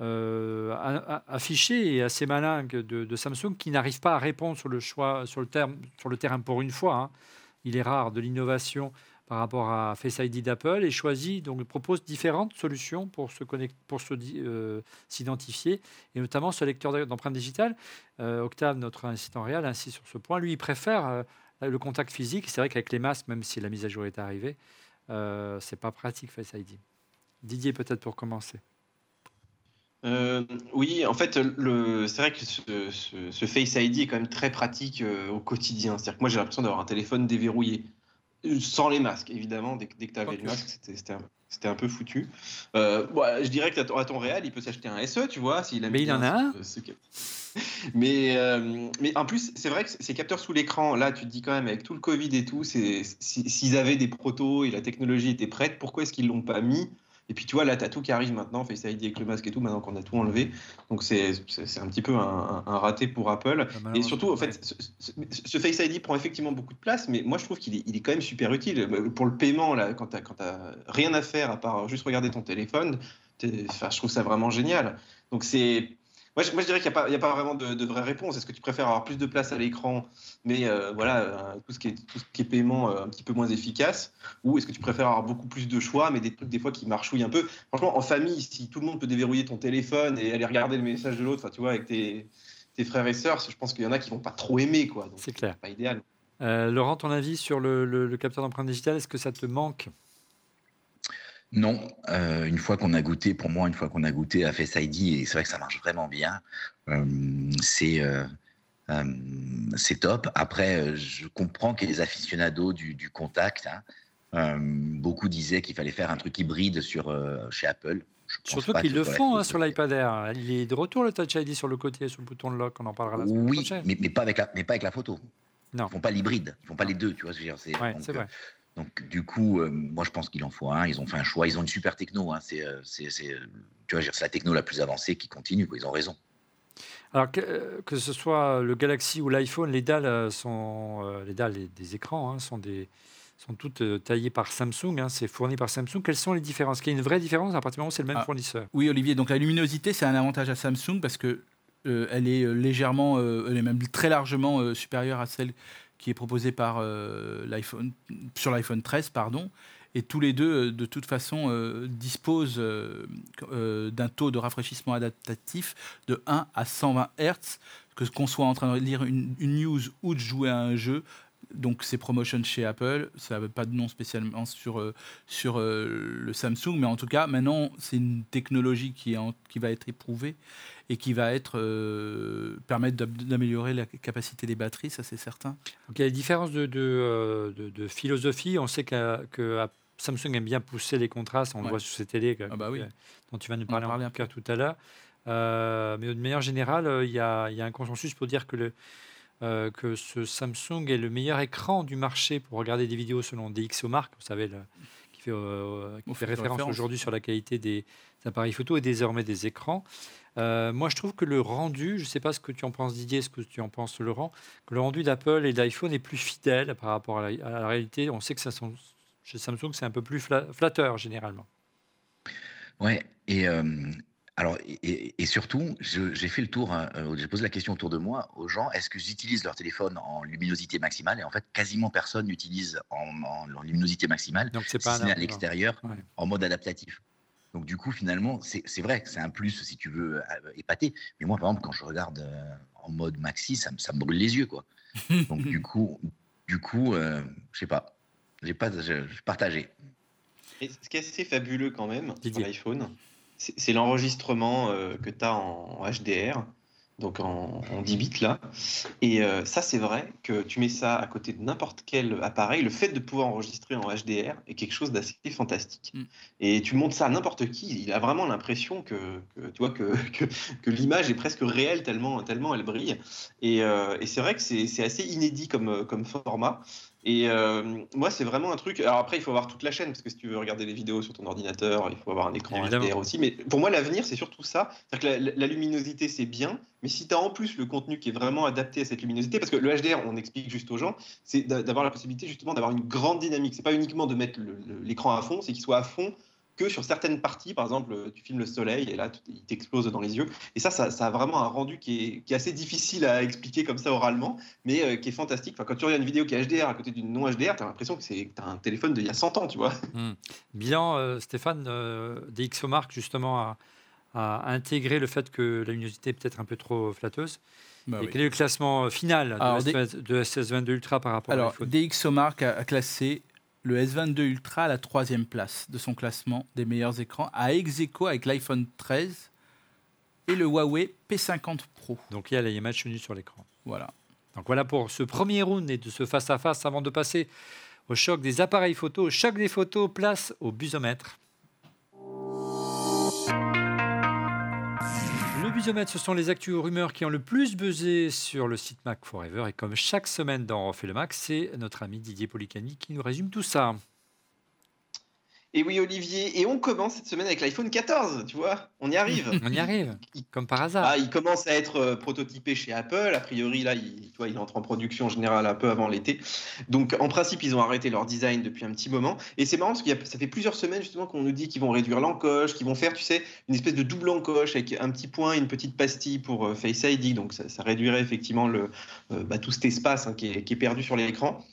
euh, affiché et assez malin de Samsung qui n'arrive pas à répondre sur le choix, sur le, terme, sur le terrain pour une fois. hein. Il est rare de l'innovation par rapport à Face ID d'Apple et choisit donc propose différentes solutions pour se connecter, pour euh, s'identifier et notamment ce lecteur d'empreintes digitales. Euh, Octave, notre assistant réel, insiste sur ce point. Lui, il préfère euh, le contact physique. C'est vrai qu'avec les masques, même si la mise à jour est arrivée, c'est pas pratique Face ID. Didier, peut-être pour commencer. Oui, en fait, c'est vrai que ce, ce- ce Face ID est quand même très pratique au quotidien. C'est-à-dire que moi, j'ai l'impression d'avoir un téléphone déverrouillé, sans les masques, évidemment. Dès, que- dès que tu avais le masque, c'était, c'était un, c'était un peu foutu. Euh, bon, je dirais que à ton, à ton réel, il peut s'acheter un SE, tu vois, s'il Mais il en a un. ce- ce cap- mais, euh, mais en plus, c'est vrai que ces capteurs sous l'écran, là, tu te dis quand même, avec tout le Covid et tout, s'ils avaient des protos et la technologie était prête, pourquoi est-ce qu'ils l'ont pas mis Et puis, tu vois, là, tu as tout qui arrive maintenant, Face ID avec le masque et tout, maintenant qu'on a tout enlevé. Donc, c'est, un petit peu un, raté pour Apple. Et surtout, en fait, ce, ce- ce Face ID prend effectivement beaucoup de place, mais moi, je trouve qu'il est, il est quand même super utile. Pour le paiement, là, quand tu n'as rien à faire à part juste regarder ton téléphone, enfin, je trouve ça vraiment génial. Donc, c'est. Moi, je, moi, je dirais qu'il n'y a, pas- a vraiment de, de vraie réponse. Est-ce que tu préfères avoir plus de place à l'écran, mais euh, voilà, euh, tout, ce qui est, tout ce qui est paiement euh, un petit peu moins efficace? Ou est-ce que tu préfères avoir beaucoup plus de choix, mais des trucs des fois qui marchouillent un peu? Franchement, en famille, si tout le monde peut déverrouiller ton téléphone et aller regarder le message de l'autre, tu vois, avec tes, tes frères et sœurs, je pense qu'il y en a qui vont pas trop aimer, quoi. C'est clair. pas idéal. Euh, Laurent, ton avis sur le, le- le capteur d'empreinte digitale, est-ce que ça te manque? Non, euh, une fois qu'on a goûté, pour moi, une fois qu'on a goûté à Face ID, et c'est vrai que ça marche vraiment bien, euh, c'est euh, c'est top. Après, je comprends que les aficionados du, du contact, hein, beaucoup disaient qu'il fallait faire un truc hybride sur, chez Apple. Surtout qu'ils le font hein, sur l'iPad Air. Il est de retour le Touch ID sur le côté, sur le bouton de lock. On en parlera la semaine Oui, prochaine. mais, mais pas avec la, mais pas avec la photo. Non. Ils font pas l'hybride, ils font pas les deux, tu vois. ce que je veux dire, c'est- Ouais, vrai. Donc, du coup, euh, moi, je pense qu'il en faut un. Ils ont fait un choix. Ils ont une super techno. Hein. C'est, euh, c'est, c'est, tu vois, c'est la techno la plus avancée qui continue. Quoi. Ils ont raison. Alors que, euh, que ce soit le Galaxy ou l'iPhone, les dalles sont euh, les dalles des, écrans hein, sont des sont toutes taillées par Samsung. hein, c'est fourni par Samsung. Quelles sont les différences? Qu'il y a une vraie différence à partir du moment où c'est le même Ah. fournisseur Oui, Olivier, donc la luminosité, c'est un avantage à Samsung parce que euh, elle est légèrement, euh, elle est même très largement euh, supérieure à celle qui est proposée par euh, l'iPhone, sur l'iPhone 13, pardon. Et tous les deux, euh, de toute façon, euh, disposent d'un taux de rafraîchissement adaptatif de 1 à 120 Hz, que qu'on soit en train de lire une, une news ou de jouer à un jeu. Donc c'est promotion chez Apple, ça n'avait pas de nom spécialement sur, sur le Samsung, mais en tout cas maintenant c'est une technologie qui, est qui va être éprouvée et qui va être, euh, permettre d'am- d'améliorer la capacité des batteries, ça c'est certain. Donc il y a des différences de, de, euh, de- de philosophie. On sait que, que à- Samsung aime bien pousser les contrastes. On le voit sur ces télés Ah bah oui. dont tu vas nous parler en un tout à l'heure. Euh, mais de manière générale, euh, il y, a, il y a un consensus pour dire que, le, euh, que ce Samsung est le meilleur écran du marché pour regarder des vidéos selon DxOMark, vous savez, le- qui fait, qui On fait fait référence référence. aujourd'hui sur la qualité des appareils photo et désormais des écrans. Euh, moi, je trouve que le rendu, je ne sais pas ce que tu en penses Didier, ce que tu en penses Laurent, que le rendu d'Apple et d'iPhone est plus fidèle par rapport à la, à la réalité. On sait que ça, sont- chez Samsung, c'est un peu plus fla- flatteur généralement. Ouais, et euh, alors et, surtout, j'ai fait le tour, hein, euh, j'ai posé la question autour de moi aux gens, est-ce qu'ils utilisent leur téléphone en luminosité maximale? Et en fait, quasiment personne n'utilise en, en- en luminosité maximale, Donc, c'est pas à l'extérieur, Ouais. en mode adaptatif. Donc du coup, finalement, c'est c'est vrai que c'est un plus si tu veux euh, épater. Mais moi, par exemple, quand je regarde euh, en mode maxi, ça, me- ça me brûle les yeux, quoi. Donc du coup, du coup, euh, je sais pas, j'ai pas, partagé. Et ce qui est assez fabuleux quand même sur l'iPhone, c'est c'est l'enregistrement euh, que tu as en, en HDR, donc en, en 10 bits là. Et euh, ça, c'est vrai que tu mets ça à côté de n'importe quel appareil, le fait de pouvoir enregistrer en HDR est quelque chose d'assez fantastique. Mm. Et tu montres ça à n'importe qui, il a vraiment l'impression que, que, tu vois, que, que, que l'image est presque réelle tellement, tellement elle brille. Et, euh, et c'est vrai que c'est c'est assez inédit comme, comme format. Et euh, moi, c'est vraiment un truc. Alors après, il faut avoir toute la chaîne parce que si tu veux regarder les vidéos sur ton ordinateur, il faut avoir un écran. HDR aussi. Mais pour moi, l'avenir, c'est surtout ça. C'est-à-dire que la, la luminosité, c'est bien, mais si tu as en plus le contenu qui est vraiment adapté à cette luminosité, parce que le HDR, on explique juste aux gens, c'est d'a- d'avoir la possibilité justement d'avoir une grande dynamique. C'est pas uniquement de mettre l'écran à fond, c'est qu'il soit à fond que sur certaines parties. Par exemple, tu filmes le soleil et là, il t'explose dans les yeux. Et ça, ça, ça a vraiment un rendu qui est, qui est assez difficile à expliquer comme ça oralement, mais euh, qui est fantastique. Enfin, quand tu regardes une vidéo qui est HDR à côté d'une non HDR, tu as l'impression que c'est un téléphone d'il y a 100 ans, tu vois. Hmm. Bilan, euh, Stéphane, euh, DxOMark justement a, a intégré le fait que la luminosité est peut-être un peu trop flatteuse. Bah Et oui. quel est le classement euh, final de, Alors, SS de SS22 Ultra par rapport à Alors, l'iPhone DxOMark a classé le S22 Ultra à la troisième place de son classement des meilleurs écrans, à ex aequo avec l'iPhone 13 et le Huawei P50 Pro. Donc il y a les matchs nus sur l'écran. Voilà. Donc voilà pour ce premier round et de ce face-à-face avant de passer au choc des appareils photo, au choc des photos, place au busomètre. Ce sont les actus rumeurs qui ont le plus buzzé sur le site Mac Forever. Et comme chaque semaine dans refait le Mac, c'est notre ami Didier Policani qui nous résume tout ça. Et oui, Olivier, et on commence cette semaine avec l'iPhone 14, tu vois, on y arrive. On y arrive, comme par hasard. Ah, il commence à être euh, prototypé chez Apple. A priori, là, il, tu vois, il entre en production générale un peu avant l'été. Donc, en principe, ils ont arrêté leur design depuis un petit moment. Et c'est marrant parce que ça fait plusieurs semaines justement qu'on nous dit qu'ils vont réduire l'encoche, qu'ils vont faire, tu sais, une espèce de double encoche avec un petit point et une petite pastille pour euh, Face ID. Donc, ça, ça réduirait effectivement le, euh, bah, tout cet espace hein, qui, est, qui est perdu sur l'écran.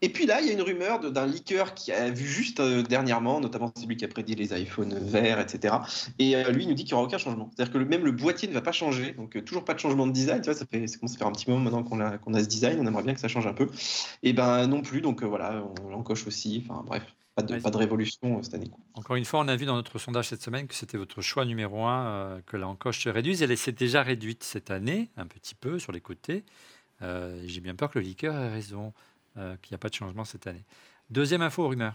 Et puis là, il y a une rumeur d'un leaker qui a vu juste euh, dernièrement, notamment celui qui a prédit les iPhones verts, etc. Et euh, lui, il nous dit qu'il n'y aura aucun changement. C'est-à-dire que le, même le boîtier ne va pas changer. Donc, euh, toujours pas de changement de design. Tu vois, ça, fait, ça commence à faire un petit moment maintenant qu'on a, ce design. On aimerait bien que ça change un peu. Et ben non plus. Donc, voilà, on l'encoche aussi. Enfin, bref, pas de, Ouais. pas de révolution cette année. Encore une fois, on a vu dans notre sondage cette semaine que c'était votre choix numéro un, que l'encoche se réduise. Elle s'est déjà réduite cette année, un petit peu sur les côtés. J'ai bien peur que le leaker ait raison, qu'il n'y a pas de changement cette année. Deuxième info, rumeur.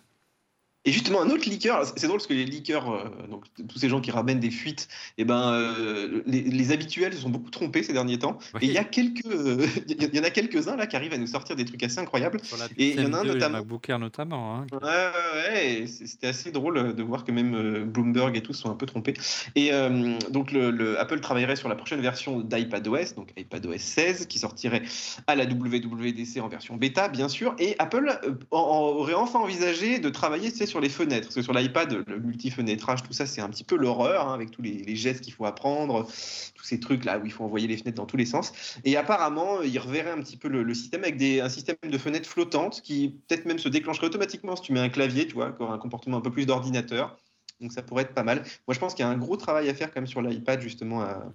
Et justement, un autre leaker, c'est drôle parce que les leakers, euh, donc tous ces gens qui ramènent des fuites, eh ben, euh, les, les habituels se sont beaucoup trompés ces derninés temps. Oui. Et il y a quelques, euh, il y en a quelques-uns là qui arrivent à nous sortir des trucs assez incroyables. Sur la Et il y en a un TM2 le notamment- MacBook Air notamment. hein. Ouais, ouais, c'était assez drôle de voir que même euh, Bloomberg et tout sont un peu trompés. Et euh, donc, le, le- Apple travaillerait sur la prochaine version d'iPadOS, donc iPadOS 16, qui sortirait à la WWDC en version bêta, bien sûr. Et Apple euh, en- en- aurait enfin envisagé de travailler sais, sur les fenêtres, parce que sur l'iPad, le multifenêtrage, tout ça, c'est un petit peu l'horreur, hein, avec tous les, gestes qu'il faut apprendre, tous ces trucs là où il faut envoyer les fenêtres dans tous les sens. Et apparemment, il reverrait un petit peu le, système avec des, un système de fenêtres flottantes qui peut-être même se déclencherait automatiquement si tu mets un clavier, tu vois, qui aurait un comportement un peu plus d'ordinateur. Donc ça pourrait être pas mal. Moi, je pense qu'il y a un gros travail à faire quand même sur l'iPad, justement, à-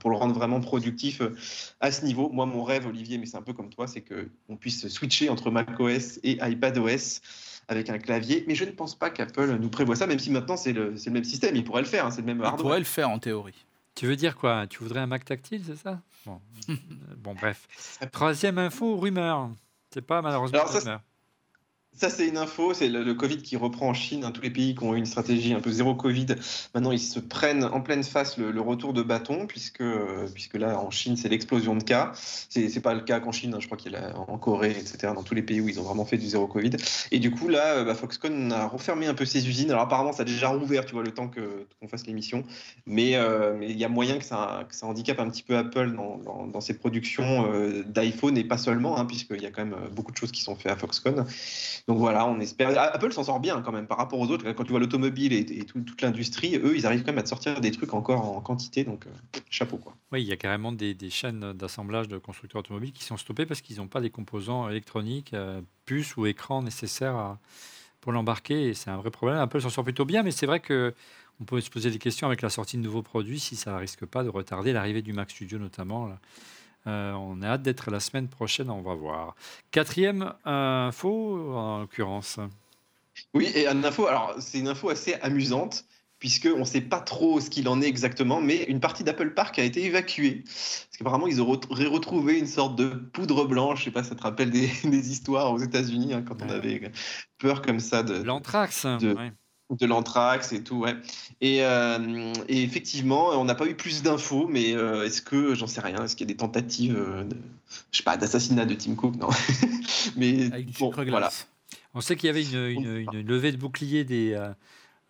pour le rendre vraiment productif euh, à ce niveau. Moi, mon rêve, Olivier, mais c'est un peu comme toi, c'est qu'on puisse switcher entre macOS et iPadOS avec un clavier. Mais je ne pense pas qu'Apple nous prévoit ça, même si maintenant c'est le, même système. Il pourrait le faire, hein, c'est le même Il hardware. pourrait le faire en théorie. Tu veux dire quoi? Tu voudrais un Mac tactile, c'est ça? Bon. Euh, bon, bref. Troisième info, rumeur. C'est pas malheureusement Alors, ça, rumeur. Ça, c'est une info, c'est le, Covid qui reprend en Chine. Hein. tous les pays qui ont eu une stratégie un peu zéro Covid, maintenant ils se prennent en pleine face le, retour de bâton, puisque, puisque là, en Chine, c'est l'explosion de cas. C'est pas le cas qu'en Chine, hein. je crois qu'il y a en Corée, etc., dans tous les pays où ils ont vraiment fait du zéro Covid. Et du coup, là, bah, Foxconn a refermé un peu ses usines. Alors apparemment, ça a déjà rouvert, tu vois, le temps qu'on fasse l'émission. Mais euh, il y a moyen que ça, que ça handicape un petit peu Apple dans, dans, ses productions euh, d'iPhone, et pas seulement, hein, puisqu'il y a quand même beaucoup de choses qui sont faites à Foxconn. Donc voilà, on espère. Apple s'en sort bien quand même par rapport aux autres. Quand tu vois l'automobile et, toute l'industrie, eux, ils arrivent quand même à te sortir des trucs encore en quantité. Donc euh, chapeau quoi. Oui, il y a carrément des, chaînes d'assemblage de constructeurs automobiles qui sont stoppées parce qu'ils n'ont pas les composants électroniques, euh, puces ou écrans nécessaires pour l'embarquer. C'est un vrai problème. Apple s'en sort plutôt bien, mais c'est vrai que on peut se poser des questions avec la sortie de nouveaux produits si ça ne risque pas de retarder l'arrivée du Mac Studio notamment. Euh, on a hâte d'être la semaine prochaine, on va voir. Quatrième info, en l'occurrence. Oui, et une info, alors c'est une info assez amusante, puisqu'on ne sait pas trop ce qu'il en est exactement, mais une partie d'Apple Park a été évacuée. Parce qu'apparemment, ils auraient retrouvé une sorte de poudre blanche, je ne sais pas, ça te rappelle des, histoires aux États-Unis, hein, quand on avait peur comme ça de. L'anthrax, de l'anthrax et tout, ouais. Et, euh, et effectivement, on n'a pas eu plus d'infos, mais euh, est-ce que, j'en sais rien, est-ce qu'il y a des tentatives, euh, de, je sais pas, d'assassinat de Tim Cook Non. mais bon, voilà. On sait qu'il y avait une, une, une, levée de bouclier des,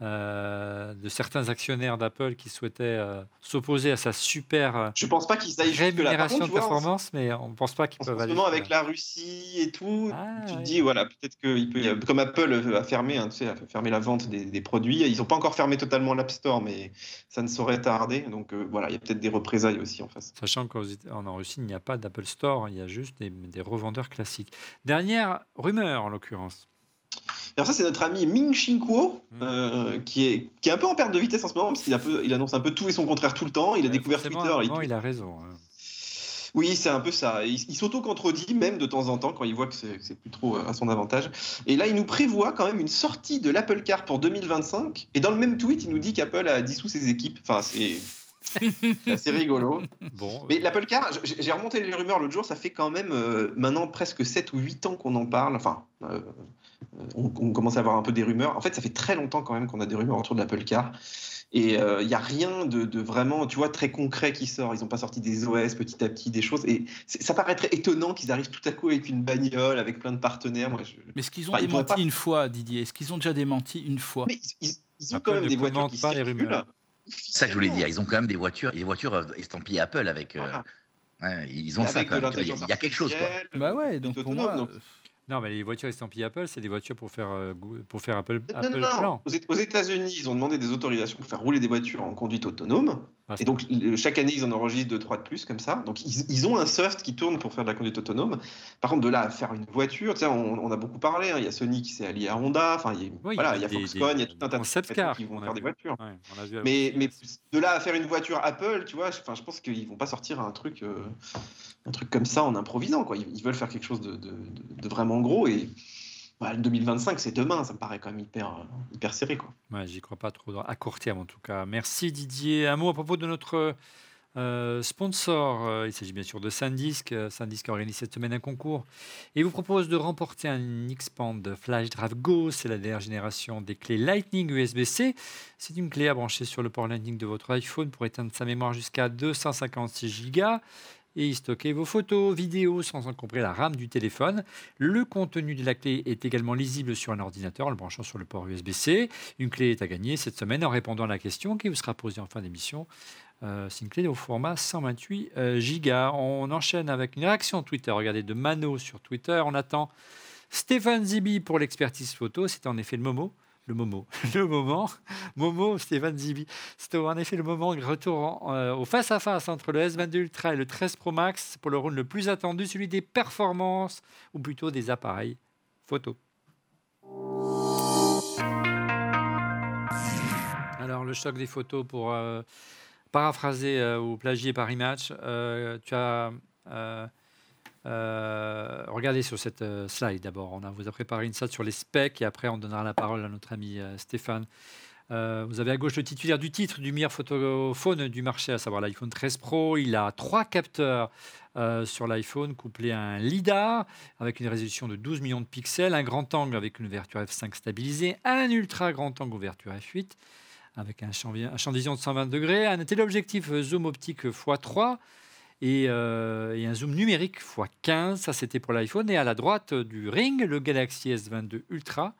euh, de certains actionnaires d'Apple qui souhaitaient euh, s'opposer à sa super euh, je pense pas qu'ils aillent rémunération de performance, mais on ne pense pas qu'ils peuvent aller. avec la Russie et tout, ah, tu te dis voilà peut-être qu'il peut, comme Apple a fermé, hein, tu sais, a fermé la vente des, produits, ils n'ont pas encore fermé totalement l'App Store, mais ça ne saurait tarder. Donc voilà, il y a peut-être des représailles aussi en face. Sachant qu'en Russie il n'y a pas d'Apple Store, il y a juste des revendeurs classiques. Dernière rumeur en l'occurrence. Alors ça, c'est notre ami Ming Xin Kuo, euh, qui, est, qui est un peu en perte de vitesse en ce moment, parce qu'il il annonce un peu tout et son contraire tout le temps. Il a découvert Twitter. Il, il a raison. Hein. Oui, c'est un peu ça. Il, s'auto-contredit même de temps en temps quand il voit que c'est plus trop euh, à son avantage. Et là, il nous prévoit quand même une sortie de l'Apple Car pour 2025. Et dans le même tweet, il nous dit qu'Apple a dissous ses équipes. Enfin, c'est c'est rigolo. Bon, Mais l'Apple Car, j'ai remonté les rumeurs l'autre jour, ça fait quand même euh, maintenant presque 7 ou 8 ans qu'on en parle. Enfin, on, commence à avoir un peu des rumeurs. En fait, ça fait très longtemps quand même qu'on a des rumeurs autour de l'Apple Car. Et il euh, n'y a rien de, vraiment, tu vois, très concret qui sort. Ils n'ont pas sorti des OS petit à petit, des choses. Et ça paraît très étonnant qu'ils arrivent tout à coup avec une bagnole, avec plein de partenaires. Mais est-ce qu'ils ont démenti une fois, Didier? Est-ce qu'ils ont déjà démenti une fois? Mais ils, ont quand même des voitures qui pas. Les C'est ça que je voulais dire. Ils ont quand même des voitures, des voitures euh, estampillées Apple avec. Euh, ils ont ça quand même. Il y, a quelque chose. Quoi. Bah ouais, donc pour moi, non, mais les voitures estampillées Apple, c'est des voitures pour faire, euh, pour faire Apple, non, non, non. Aux États-Unis, ils ont demandé des autorisations pour faire rouler des voitures en conduite autonome. Et donc, chaque année, ils en enregistrent 2 trois de plus, comme ça. Donc, ils, ont un soft qui tourne pour faire de la conduite autonome. Par contre, de là à faire une voiture, tu on, on, a beaucoup parlé. Hein. Il y a Sony qui s'est allié à Honda. Enfin, il y a, voilà, il y a Foxconn, il y a tout un tas de qui vont faire des voitures. mais, mais de là à faire une voiture Apple, tu vois, je, je pense qu'ils vont pas sortir un truc. Euh, un truc comme ça en improvisant. Quoi. Ils, veulent faire quelque chose de, vraiment gros et bah, 2025, c'est demain. Ça me paraît quand même hyper, hyper serré. Quoi. Ouais, J'y crois pas trop à court terme en tout cas. Merci Didier. Un mot à propos de notre euh, sponsor. Euh, il s'agit bien sûr de SanDisk. Euh, SanDisk organise cette semaine un concours et vous propose de remporter un Xpand Flash Drive Go. C'est la dernière génération des clés Lightning USB-C. C'est une clé à brancher sur le port Lightning de votre iPhone pour éteindre sa mémoire jusqu'à 256 Go et y stocker vos photos, vidéos, sans en compris la RAM du téléphone. Le contenu de la clé est également lisible sur un ordinateur en le branchant sur le port USB-C. Une clé est à gagner cette semaine en répondant à la question qui vous sera posée en fin d'émission. Euh, c'est une clé au format 128 euh, Go. On enchaîne avec une réaction Twitter. Regardez, de Mano sur Twitter. On attend Stéphane Zibi pour l'expertise photo. C'est en effet le Momo le Momo. Le moment, Momo, Stéphane Zibi. C'était en effet le moment retour euh, au face-à-face entre le S22 Ultra et le 13 Pro Max pour le rôle le plus attendu, celui des performances, ou plutôt des appareils photo. Alors, le choc des photos pour euh, paraphraser euh, ou plagier par image, tu as euh, regardez sur cette euh, slide d'abord. On a, vous a préparé une slide sur les specs et après on donnera la parole à notre ami euh, Stéphane. Vous avez à gauche le titulaire du titre du meilleur photophone du marché, à savoir l'iPhone 13 Pro. Il a trois capteurs sur l'iPhone couplés à un LiDAR avec une résolution de 12 millions de pixels, un grand angle avec une ouverture f5 stabilisée, un ultra grand angle ouverture f8 avec un champ, un champ de vision de 120 degrés, un téléobjectif zoom optique x3 et, euh, et, un zoom numérique x15. Ça, c'était pour l'iPhone. Et à la droite du ring, le Galaxy S22 Ultra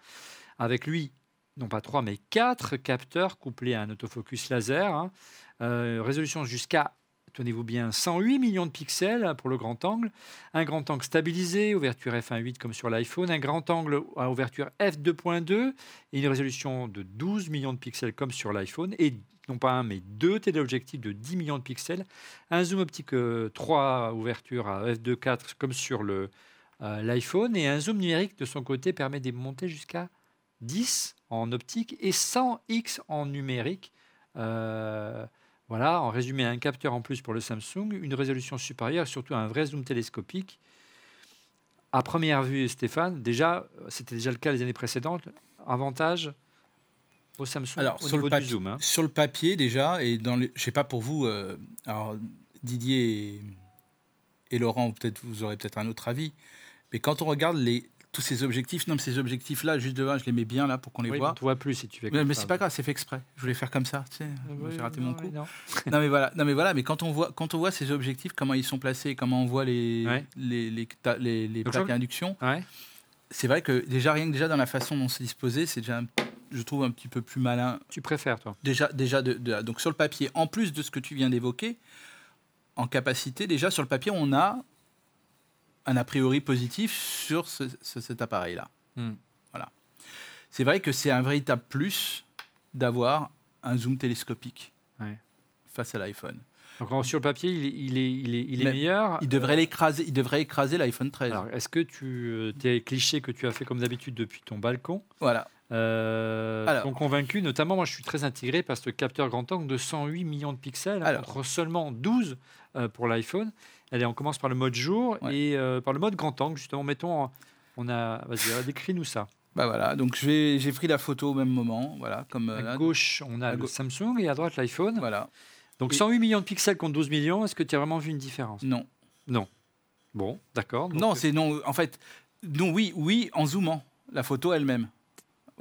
avec lui non pas trois, mais quatre capteurs couplés à un autofocus laser. Hein. Euh, résolution jusqu'à, tenez-vous bien, 108 millions de pixels pour le grand angle. Un grand angle stabilisé, ouverture f1.8 comme sur l'iPhone. Un grand angle à ouverture f2.2 et une résolution de 12 millions de pixels comme sur l'iPhone. Et non pas un, mais deux téléobjectifs de 10 millions de pixels. Un zoom optique 3 euh, ouverture à f2.4 comme sur le, euh, l'iPhone. Et un zoom numérique de son côté permet de monter jusqu'à 10 en optique et 100x en numérique. Euh, voilà, en résumé, un capteur en plus pour le Samsung, une résolution supérieure, surtout un vrai zoom télescopique. À première vue, Stéphane, déjà, c'était déjà le cas les années précédentes. Avantage au Samsung alors, au sur niveau le papier, du zoom. hein. Sur le papier, déjà, et dans les, je sais pas pour vous, euh, alors Didier et, et Laurent, peut-être vous aurez peut-être un autre avis, mais quand on regarde les, tous ces objectifs. Non, mais ces objectifs-là, juste devant, je les mets bien là pour qu'on les Oui, voit. on te voit plus si tu fais Mais, comme mais ça. c'est pas grave, c'est fait exprès. Je voulais faire comme ça, tu sais. Oui, J'ai raté non, mon coup. non. non mais voilà, non mais voilà, mais quand on voit quand on voit ces objectifs, comment ils sont placés, comment on voit les Ouais. les les, ta- les, les Donc, plaques à induction, Ouais. c'est vrai que déjà rien que déjà dans la façon dont c'est disposé, c'est déjà un- je trouve un petit peu plus malin. Tu préfères, toi? Déjà déjà de, de- donc sur le papier, en plus de ce que tu viens d'évoquer, en capacité, déjà sur le papier, on a un a priori positif sur ce- ce- cet appareil-là. Hmm. C'est vrai que c'est un véritable plus d'avoir un zoom télescopique Ouais. face à l'iPhone. Donc, sur le papier, il est, il est, il est, il est Mais meilleur. Il devrait l'écraser, il devrait écraser l'iPhone 13. Alors, est-ce que tu euh, tes clichés que tu as fait comme d'habitude depuis ton balcon? Voilà. euh, Alors. t'ont convaincu Notamment, moi, je suis très intégré par ce capteur grand angle de 108 millions de pixels Alors. contre seulement 12 euh, pour l'iPhone. Allez, on commence par le mode jour Ouais. et euh, par le mode grand angle. Justement, mettons, on a, vas-y, euh, décris-nous ça. Bah voilà. Donc j'ai pris la photo au même moment, voilà, comme euh, À là. gauche, on a le Samsung et à droite l'iPhone. Voilà. Donc Et- 108 millions de pixels contre 12 millions. Est-ce que tu as vraiment vu une différence? Non. Non. Bon, d'accord. Non, c'est non. En fait, non. Oui, oui, en zoomant la photo elle-même.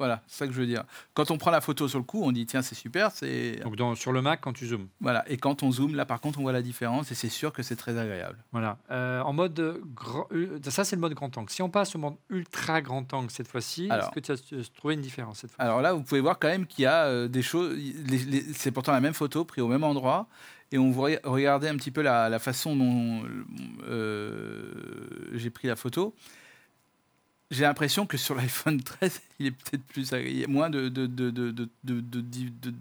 Voilà, c'est ça que je veux dire. Quand on prend la photo sur le coup, on dit tiens c'est super, c'est donc dans- sur le Mac quand tu zoomes. voilà. Et quand on zoome, là par contre, on voit la différence et c'est sûr que c'est très agréable. Voilà. Euh, en mode euh, grand- euh, ça c'est le mode grand angle. Si on passe au mode ultra grand angle cette fois-ci, est-ce que tu as trouvé une différence cette fois Alors là, vous pouvez voir quand même qu'il y a euh, des choses. c'est pourtant la même photo prise au même endroit. Et on voit regardez un petit peu la, la façon dont euh, j'ai pris la photo. J'ai l'impression que sur l'iPhone 13, il est peut-être plus. Il y a moins de. de, de, de, de, de, de- de-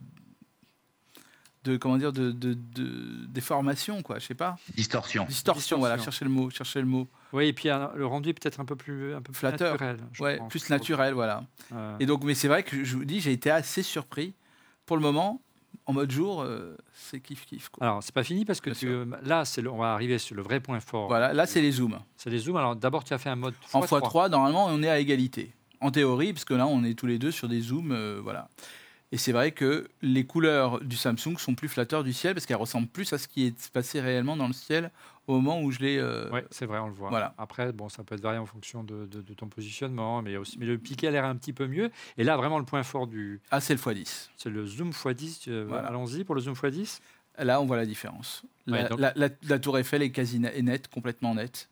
de- comment dire de, de, de déformation quoi je sais pas Distorsion. distorsion, voilà Distorsion. cherchez le mot cherchez le mot Oui, et puis euh, le rendu est peut-être un peu plus un peu plus Flatteur. naturel. je ouais pense. plus naturel voilà Euh, Et donc, mais c'est vrai que je vous dis, j'ai été assez surpris. Pour le moment, en mode jour, euh, c'est kiff kiff. Quoi. alors c'est pas fini parce que tu, euh, là c'est on va arriver sur le vrai point fort. Voilà, là c'est les zooms. C'est les zooms. Alors d'abord tu as fait un mode En x3. x3, normalement, on est à égalité. En théorie, parce que là, on est tous les deux sur des zooms, euh, voilà. Et c'est vrai que les couleurs du Samsung sont plus flatteurs du ciel parce qu'elles ressemblent plus à ce qui est passé réellement dans le ciel au moment où je l'ai. euh, Ouais, c'est vrai, on le voit. Voilà. Après, bon, ça peut être varié en fonction de, de- de ton positionnement, mais aussi, mais le piqué a l'air un petit peu mieux. Et là, vraiment, le point fort du, Ah, c'est le x10. c'est le zoom x10. euh, Voilà. Allons-y pour le zoom x10. Là, on voit la différence. La, Ouais, donc- la- la- la tour Eiffel est quasi est nette, complètement nette.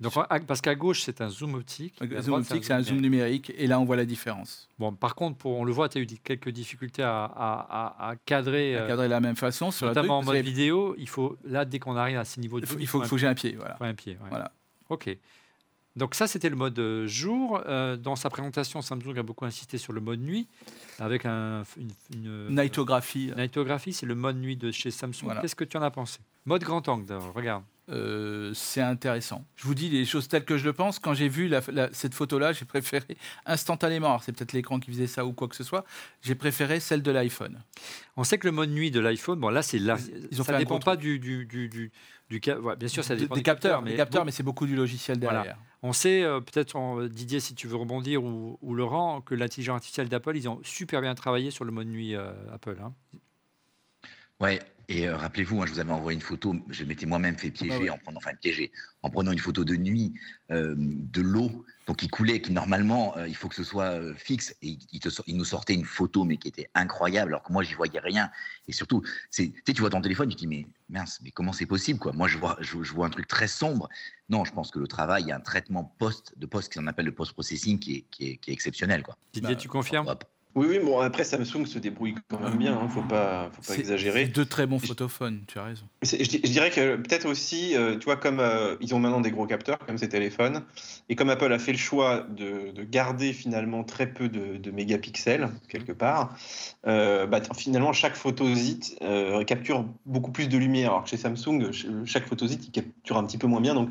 Donc, parce qu'à gauche, c'est un zoom optique. à zoom optique, c'est un zoom numérique. Et là, on voit la différence. Bon, par contre, pour, on le voit, tu as eu quelques difficultés à, à- à- à cadrer, À euh, cadrer de la même façon sur la truc, notamment en parce mode vidéo. Il faut, là, dès qu'on arrive à ces niveaux de il faut, il faut, un- faut que j'ai un pied. Voilà. un pied. ouais. Voilà. Ok. Donc ça, c'était le mode euh, jour. Euh, dans sa présentation, Samsung a beaucoup insisté sur le mode nuit, avec un, une, une- Nightographie, Nightographie, c'est le mode nuit de chez Samsung. Voilà. Qu'est-ce que tu en as pensé? Mode grand angle, regarde. Euh, c'est intéressant. Je vous dis les choses telles que je le pense. Quand j'ai vu la- la- cette photo-là, j'ai préféré instantanément, alors c'est peut-être l'écran qui faisait ça ou quoi que ce soit, j'ai préféré celle de l'iPhone. On sait que le mode nuit de l'iPhone, bon là, c'est là, Ils ont ça un dépend pas du, du, du, du, du ca- ouais, bien sûr, ça dépend des, capteurs, mais des capteurs, bon, mais c'est beaucoup du logiciel Voilà. derrière. On sait, euh, peut-être Didier, si tu veux rebondir, ou, ou Laurent, que l'intelligence artificielle d'Apple, ils ont super bien travaillé sur le mode nuit euh, Apple. hein. Ouais, et euh, rappelez-vous, hein, je vous avais envoyé une photo, je m'étais moi-même fait piéger Ah ouais. en prenant, enfin piéger, en prenant une photo de nuit euh, de l'eau, donc qui coulait, qui normalement, euh, il faut que ce soit euh, fixe, et il, te nous sortait une photo, mais qui était incroyable, alors que moi, j'y voyais rien. Et surtout, tu sais, tu vois ton téléphone, tu te dis, mais mince, mais comment c'est possible, quoi? Moi, je vois, je, je vois un truc très sombre. Non, je pense que le travail, il y a un traitement post, de post qu'on appelle le post-processing qui est, qui est, qui est exceptionnel, quoi. Didier, Bah, tu confirmes? Hop. Oui, oui, bon, après, Samsung se débrouille quand même bien, hein, faut pas, faut pas exagérer. deux très bons photophones, tu as raison. Je, di- je dirais que peut-être aussi, euh, tu vois, comme euh, ils ont maintenant des gros capteurs, comme ces téléphones, et comme Apple a fait le choix de, de garder finalement très peu de, de mégapixels, quelque part, euh, bah, finalement, chaque photosite capture beaucoup plus de lumière, alors que chez Samsung, ch- chaque photosite, il capture un petit peu moins bien. Donc,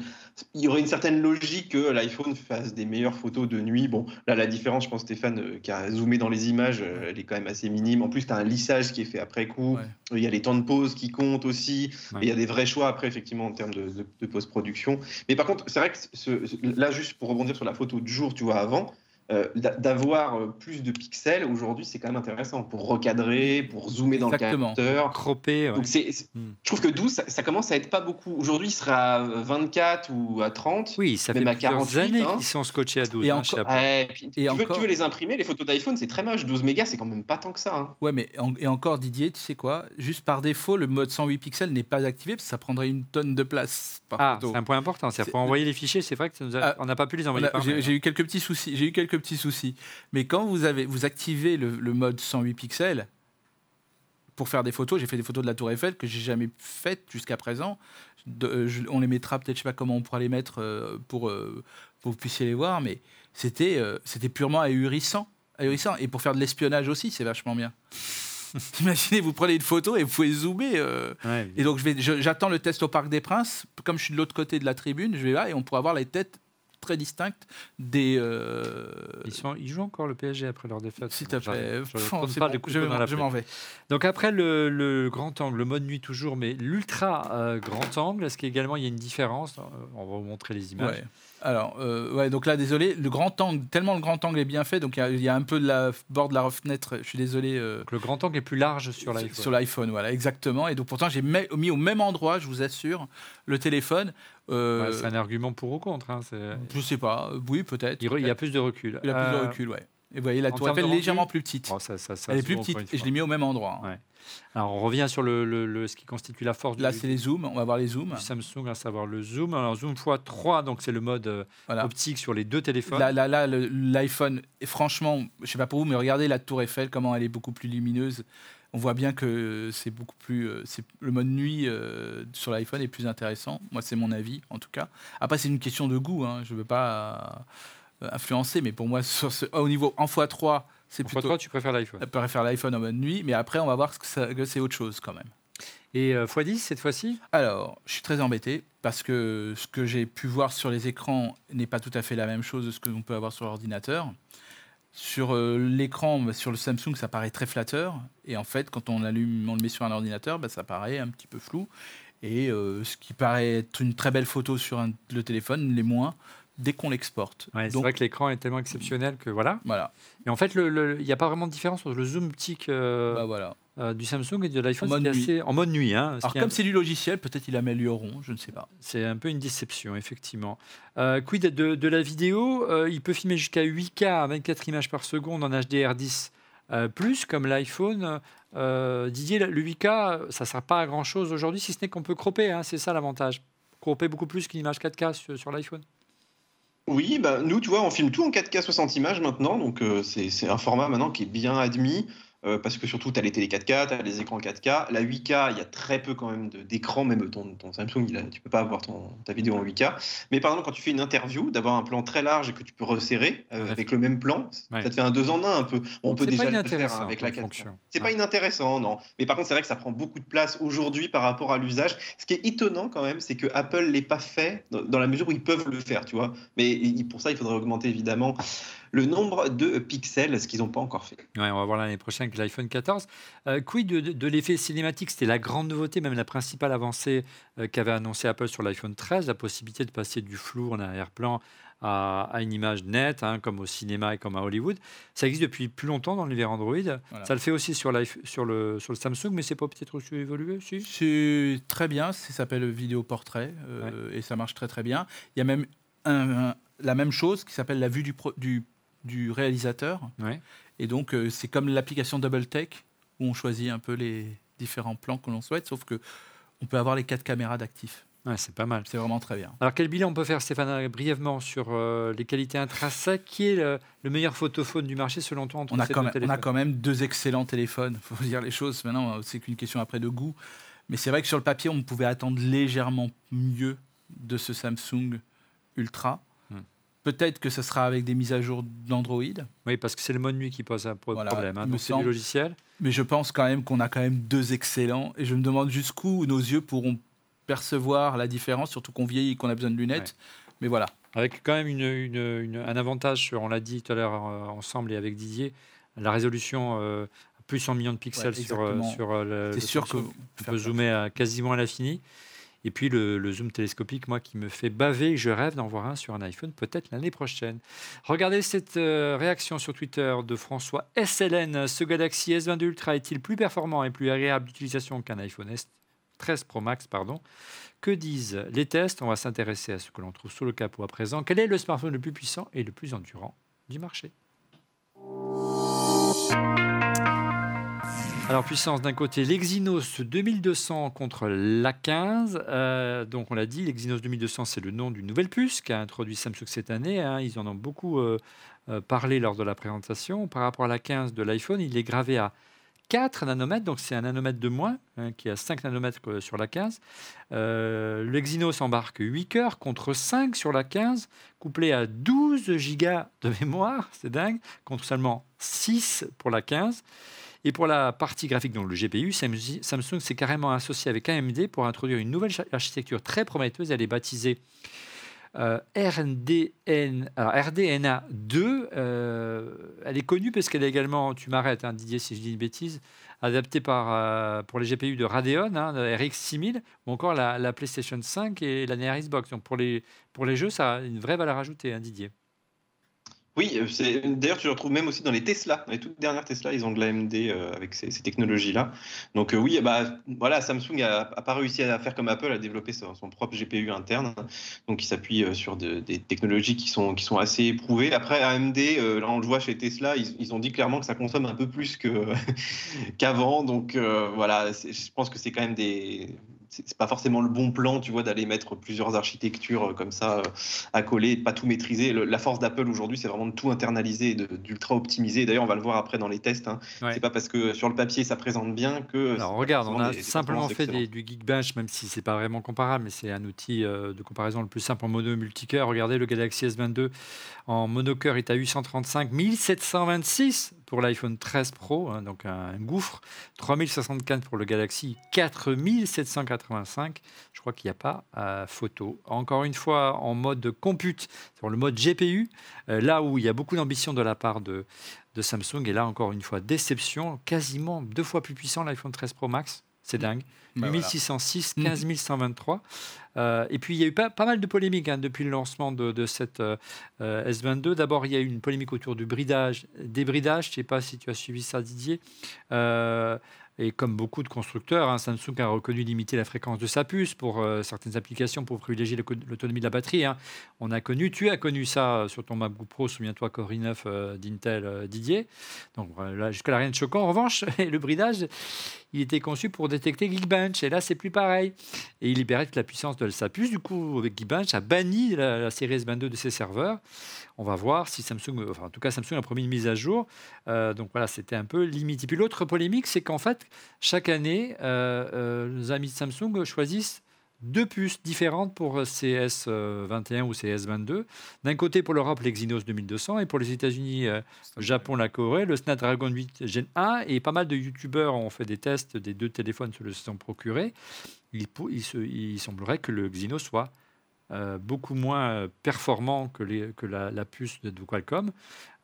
il y aurait une certaine logique que l'iPhone fasse des meilleures photos de nuit. Bon, là, la différence, je pense, Stéphane, euh, qui a zoomé dans les images, euh, elle est quand même assez minime. En plus, tu as un lissage qui est fait après coup. Ouais. Il y a les temps de pause qui comptent aussi. Ouais. Et il y a des vrais choix après, effectivement, en termes de, de- de post-production. Mais par contre, c'est vrai que ce- ce- là, juste pour rebondir sur la photo de jour, tu vois, avant, euh, d'a- d'avoir euh, plus de pixels aujourd'hui, c'est quand même intéressant pour recadrer, pour zoomer dans Exactement. le capteur. Ouais. Donc c'est, c'est- Hmm. je trouve que 12, ça, ça commence à être pas beaucoup. Aujourd'hui, il sera à 24 ou à 30. Oui, ça fait à plusieurs 48, années hein. qu'ils sont scotchés à 12. Et hein, encore-. Ouais, puis tu, veux, tu veux les imprimer, les photos d'iPhone, c'est très moche. 12 mégas, c'est quand même pas tant que ça. hein. Ouais, mais en- et encore Didier, tu sais quoi? Juste par défaut, le mode 108 pixels n'est pas activé parce que ça prendrait une tonne de place par Ah, photo. c'est un point important. C'est C'est- pour envoyer les fichiers, c'est vrai que ça nous a- Ah, on n'a pas pu les envoyer J'ai j'ai eu quelques petits soucis. J'ai eu quelques petits soucis. Mais quand vous avez vous activez le, le mode 108 pixels pour faire des photos, j'ai fait des photos de la Tour Eiffel que j'ai jamais faites jusqu'à présent. De- euh, je- on les mettra peut-être, je sais pas comment on pourra les mettre euh, pour, euh, pour que vous puissiez les voir, mais c'était c'était purement ahurissant, ahurissant. Et pour faire de l'espionnage aussi, c'est vachement bien. Imaginez, vous prenez une photo et vous pouvez zoomer. euh, Ouais, et donc, j'attends le test au Parc des Princes. Comme je suis de l'autre côté de la tribune, je vais là et on pourra voir les têtes très distinctes des. euh, Ils, sont, ils jouent encore le PSG après leur défaite. S'il te plaît, Je, m'en vais. Donc après le, le grand angle, le mode nuit toujours, mais l'ultra euh, grand angle, est-ce qu'également il y a une différence? On va vous montrer les images. Ouais. Alors, euh, ouais, donc là, désolé, le grand angle, tellement le grand angle est bien fait, donc il y a- y, un peu de la bord de la fenêtre. Je suis désolé. euh, Donc le grand angle est plus large sur l'iPhone. Sur l'iPhone, voilà, exactement. Et donc pourtant, j'ai mis au même endroit, je vous assure, le téléphone. Euh, Ouais, c'est un argument pour ou contre. hein, je sais pas, oui, peut-être. il, il y a plus de recul. Il a plus de Euh, recul, ouais. Et vous voyez, la en tour Eiffel légèrement plus petite. oh, ça- ça- ça Elle est plus petite et je l'ai mis au même endroit. Ouais. Alors on revient sur le, le- le- ce qui constitue la force Là, c'est les zooms. On va voir les zooms. du Samsung, à savoir le zoom. Alors zoom x3, donc c'est le mode euh, Voilà. optique sur les deux téléphones. Là, là, là, l'iPhone, et franchement, je sais pas pour vous, mais regardez la tour Eiffel, comment elle est beaucoup plus lumineuse. On voit bien que c'est beaucoup plus. euh, c'est le mode nuit euh, sur l'iPhone est plus intéressant. Moi, c'est mon avis, en tout cas. Après, c'est une question de goût. Hein. Je veux pas euh, influencer, mais pour moi, sur ce, au niveau en x3, c'est En plutôt. x3, tu préfères l'iPhone. Je préfère l'iPhone en mode nuit, mais après, on va voir que, c'est autre chose quand même. Et euh, x10 cette fois-ci? Alors, je suis très embêté parce que ce que j'ai pu voir sur les écrans n'est pas tout à fait la même chose de ce que l'on peut avoir sur l'ordinateur. Sur euh, l'écran, bah, sur le Samsung, ça paraît très flatteur. Et en fait, quand on allume, on le met sur un ordinateur, bah, ça paraît un petit peu flou. Et euh, ce qui paraît être une très belle photo sur un- le téléphone, l'est moins dès qu'on l'exporte. Ouais, C'est vrai que l'écran est tellement exceptionnel que voilà. voilà. Mais en fait, il n'y a pas vraiment de différence entre le zoom optique euh, Bah, voilà. euh, du Samsung et de l'iPhone. En assez- En mode nuit. hein, Alors, comme c'est du logiciel, peut-être ils amélioreront, je ne sais pas. C'est un peu une déception, effectivement. Euh, quid de, de la vidéo Il peut filmer jusqu'à 8K à 24 images par seconde en HDR10 euh, plus, comme l'iPhone. Didier, le 8K, ça ne sert pas à grand-chose aujourd'hui, si ce n'est qu'on peut cropper. hein, c'est ça l'avantage. Cropper beaucoup plus qu'une image 4K sur, sur l'iPhone. Oui, bah, nous, tu vois, on filme tout en 4K 60 images maintenant, donc euh, c'est c'est un format maintenant qui est bien admis. Euh, parce que surtout, tu as les télé 4K, tu as les écrans 4K. La 8K, il y a très peu quand même d'écrans, même ton, ton Samsung, il a- tu peux pas avoir ton, ta vidéo en 8K. Mais par exemple, quand tu fais une interview, d'avoir un plan très large et que tu peux resserrer euh, avec le même plan, Ouais. ça te fait un deux en un un peu. On peut déjà le faire inintéressant avec la comme 4K. fonction. C'est Ouais. pas inintéressant, non. Mais par contre, c'est vrai que ça prend beaucoup de place aujourd'hui par rapport à l'usage. Ce qui est étonnant quand même, c'est que Apple l'ait pas fait dans, dans la mesure où ils peuvent le faire, tu vois. Mais pour ça, il faudrait augmenter évidemment le nombre de pixels, ce qu'ils n'ont pas encore fait. Ouais, on va voir l'année prochaine avec l'iPhone 14. Euh, quid de, de- de l'effet cinématique? C'était la grande nouveauté, même la principale avancée euh, qu'avait annoncé Apple sur l'iPhone 13, la possibilité de passer du flou en arrière-plan à, une image nette, hein, comme au cinéma et comme à Hollywood. Ça existe depuis plus longtemps dans l'univers Android. Ça le fait aussi sur, sur, le, sur le Samsung, mais c'est pas peut-être aussi évolué si? C'est très bien, ça s'appelle vidéo portrait euh, et ça marche très très bien. Il y a même la même chose qui s'appelle la vue du, du, du réalisateur. Et donc euh, c'est comme l'application Double Take où on choisit un peu les différents plans que l'on souhaite, sauf que on peut avoir les quatre caméras d'actifs c'est pas mal. C'est vraiment très bien. Alors, quel bilan on peut faire, Stéphane, brièvement sur euh, les qualités intrinsèques? Qui est le, meilleur photophone du marché selon toi on a, quand même, on a quand même deux excellents téléphones. Il faut dire les choses. Maintenant, c'est qu'une question après de goût. Mais c'est vrai que sur le papier, on pouvait attendre légèrement mieux de ce Samsung Ultra. Peut-être que ce sera avec des mises à jour d'Android. Oui, parce que c'est le mode nuit qui pose un problème. Hein, c'est du logiciel. Mais je pense quand même qu'on a quand même deux excellents. Et je me demande jusqu'où nos yeux pourront percevoir la différence, surtout qu'on vieillit et qu'on a besoin de lunettes. Mais voilà. Avec quand même une, un avantage, sur, on l'a dit tout à l'heure euh, ensemble et avec Didier, la résolution euh, plus 100 millions de pixels sur, euh, sur le. C'est sûr que. On peut zoomer à, quasiment à l'infini. Et puis le, zoom télescopique, moi, qui me fait baver, je rêve d'en voir un sur un iPhone, peut-être l'année prochaine. Regardez cette réaction sur Twitter de François SLN. Ce Galaxy S22 Ultra est-il plus performant et plus agréable d'utilisation qu'un iPhone S 13 Pro Max, pardon? Que disent les tests? On va s'intéresser à ce que l'on trouve sous le capot à présent. Quel est le smartphone le plus puissant et le plus endurant du marché? Alors, puissance d'un côté, l'Exynos 2200 contre l'A15. Euh, donc, on l'a dit, l'Exynos 2200, c'est le nom d'une nouvelle puce qu'a introduit Samsung cette année. Hein. Ils en ont beaucoup euh, euh, parlé lors de la présentation. Par rapport à l'A15 de l'iPhone, il est gravé à 4 nanomètres, donc c'est un nanomètre de moins, hein, qui a 5 nanomètres sur la 15. Euh, le Exynos embarque 8 cœurs contre 5 sur la 15, couplé à 12 gigas de mémoire, c'est dingue, contre seulement 6 pour la 15. Et pour la partie graphique, donc le GPU, Samsung s'est carrément associé avec AMD pour introduire une nouvelle architecture très prometteuse. Elle est baptisée euh, RDN, RDNA 2, euh, elle est connue parce qu'elle est également, tu m'arrêtes hein, Didier si je dis une bêtise, adaptée euh, pour les GPU de Radeon, hein, RX 6000, ou encore la, PlayStation 5 et la NER Xbox. Donc pour les, pour les jeux, ça a une vraie valeur ajoutée, hein, Didier. Oui, euh, d'ailleurs, tu le retrouves même aussi dans les Tesla. les toutes dernières Tesla, ils ont de l'AMD euh, avec ces, technologies-là. Donc euh, oui, bah, voilà, Samsung n'a pas réussi à faire comme Apple, à développer son, propre GPU interne. Donc il s'appuie sur des technologies qui sont, qui sont assez éprouvées. Après, AMD, là on le voit chez Tesla, ils, ont dit clairement que ça consomme un peu plus qu'avant. Donc voilà, je pense que c'est quand même des c'est pas forcément le bon plan, tu vois, d'aller mettre plusieurs architectures euh, comme ça euh, à coller, de pas tout maîtriser. la force d'Apple aujourd'hui, c'est vraiment de tout internaliser, d'ultra optimiser. D'ailleurs, on va le voir après dans les tests. Hein. C'est pas parce que sur le papier ça présente bien que. Alors, regarde, on a simplement fait du Geekbench, même si c'est pas vraiment comparable, mais c'est un outil euh, de comparaison le plus simple en mono multicœur. Regardez le Galaxy S22 en monocœur est à 835, 1726 pour l'iPhone 13 Pro, hein, donc un, gouffre, 3064 pour le Galaxy, 4785. Je crois qu'il n'y a pas à photo. Encore une fois, en mode compute, sur le mode GPU, euh, là où il y a beaucoup d'ambition de la part de Samsung, et là encore une fois, déception, quasiment deux fois plus puissant l'iPhone 13 Pro Max. C'est dingue. 1606, 15123. Euh, et puis, il y a eu pas, pas mal de polémiques hein, depuis le lancement de, cette euh, S22. D'abord, il y a eu une polémique autour du bridage, des bridages. Je ne sais pas si tu as suivi ça, Didier. Euh, et comme beaucoup de constructeurs, hein, Samsung a reconnu limiter la fréquence de sa puce pour euh, certaines applications pour privilégier l'autonomie de la batterie. Hein. On a connu, tu as connu ça sur ton MacBook Pro, souviens-toi Core i9 euh, d'Intel euh, Didier. Donc là, jusqu'à rien de choquant. En revanche, le bridage, il était conçu pour détecter Geekbench. Et là, c'est plus pareil. Et il libérait la puissance de sa puce. Du coup, Geekbench, a banni la, la série S22 de ses serveurs. On va voir si Samsung, enfin en tout cas Samsung a promis une mise à jour. Euh, donc voilà, c'était un peu limité. Puis l'autre polémique, c'est qu'en fait, chaque année, euh, euh, nos amis de Samsung choisissent deux puces différentes pour CS21 ou CS22. D'un côté, pour l'Europe, l'Exynos 2200 et pour les États-Unis, Japon, la Corée, le Snapdragon 8 Gen 1. Et pas mal de YouTubeurs ont fait des tests des deux téléphones se le sont procurés. Il, il, il semblerait que le Exynos soit euh, beaucoup moins performant que, la, puce de, Qualcomm,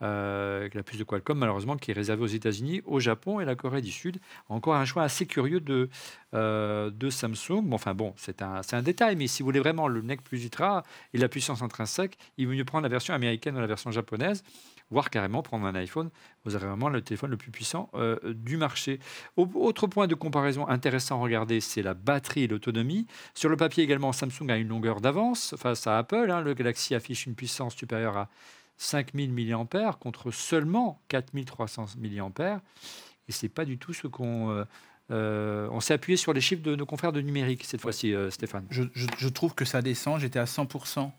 euh, la puce de Qualcomm malheureusement qui est réservée aux États-Unis, au Japon et la Corée du Sud. Encore un choix assez curieux de, euh, de Samsung. Bon, enfin bon, c'est un, un, détail, mais si vous voulez vraiment le NEC Plus Ultra et la puissance intrinsèque, il vaut mieux prendre la version américaine ou la version japonaise voire carrément prendre un iPhone. Vous avez vraiment le téléphone le plus puissant euh, du marché. Autre point de comparaison intéressant à regarder, c'est la batterie et l'autonomie. Sur le papier également, Samsung a une longueur d'avance face à Apple. Hein. Le Galaxy affiche une puissance supérieure à 5000 mAh contre seulement 4300 mAh. Et c'est pas du tout ce qu'on... Euh, euh, on s'est appuyé sur les chiffres de nos confrères de numérique cette fois-ci, Stéphane. Je, trouve que ça descend. J'étais à 100%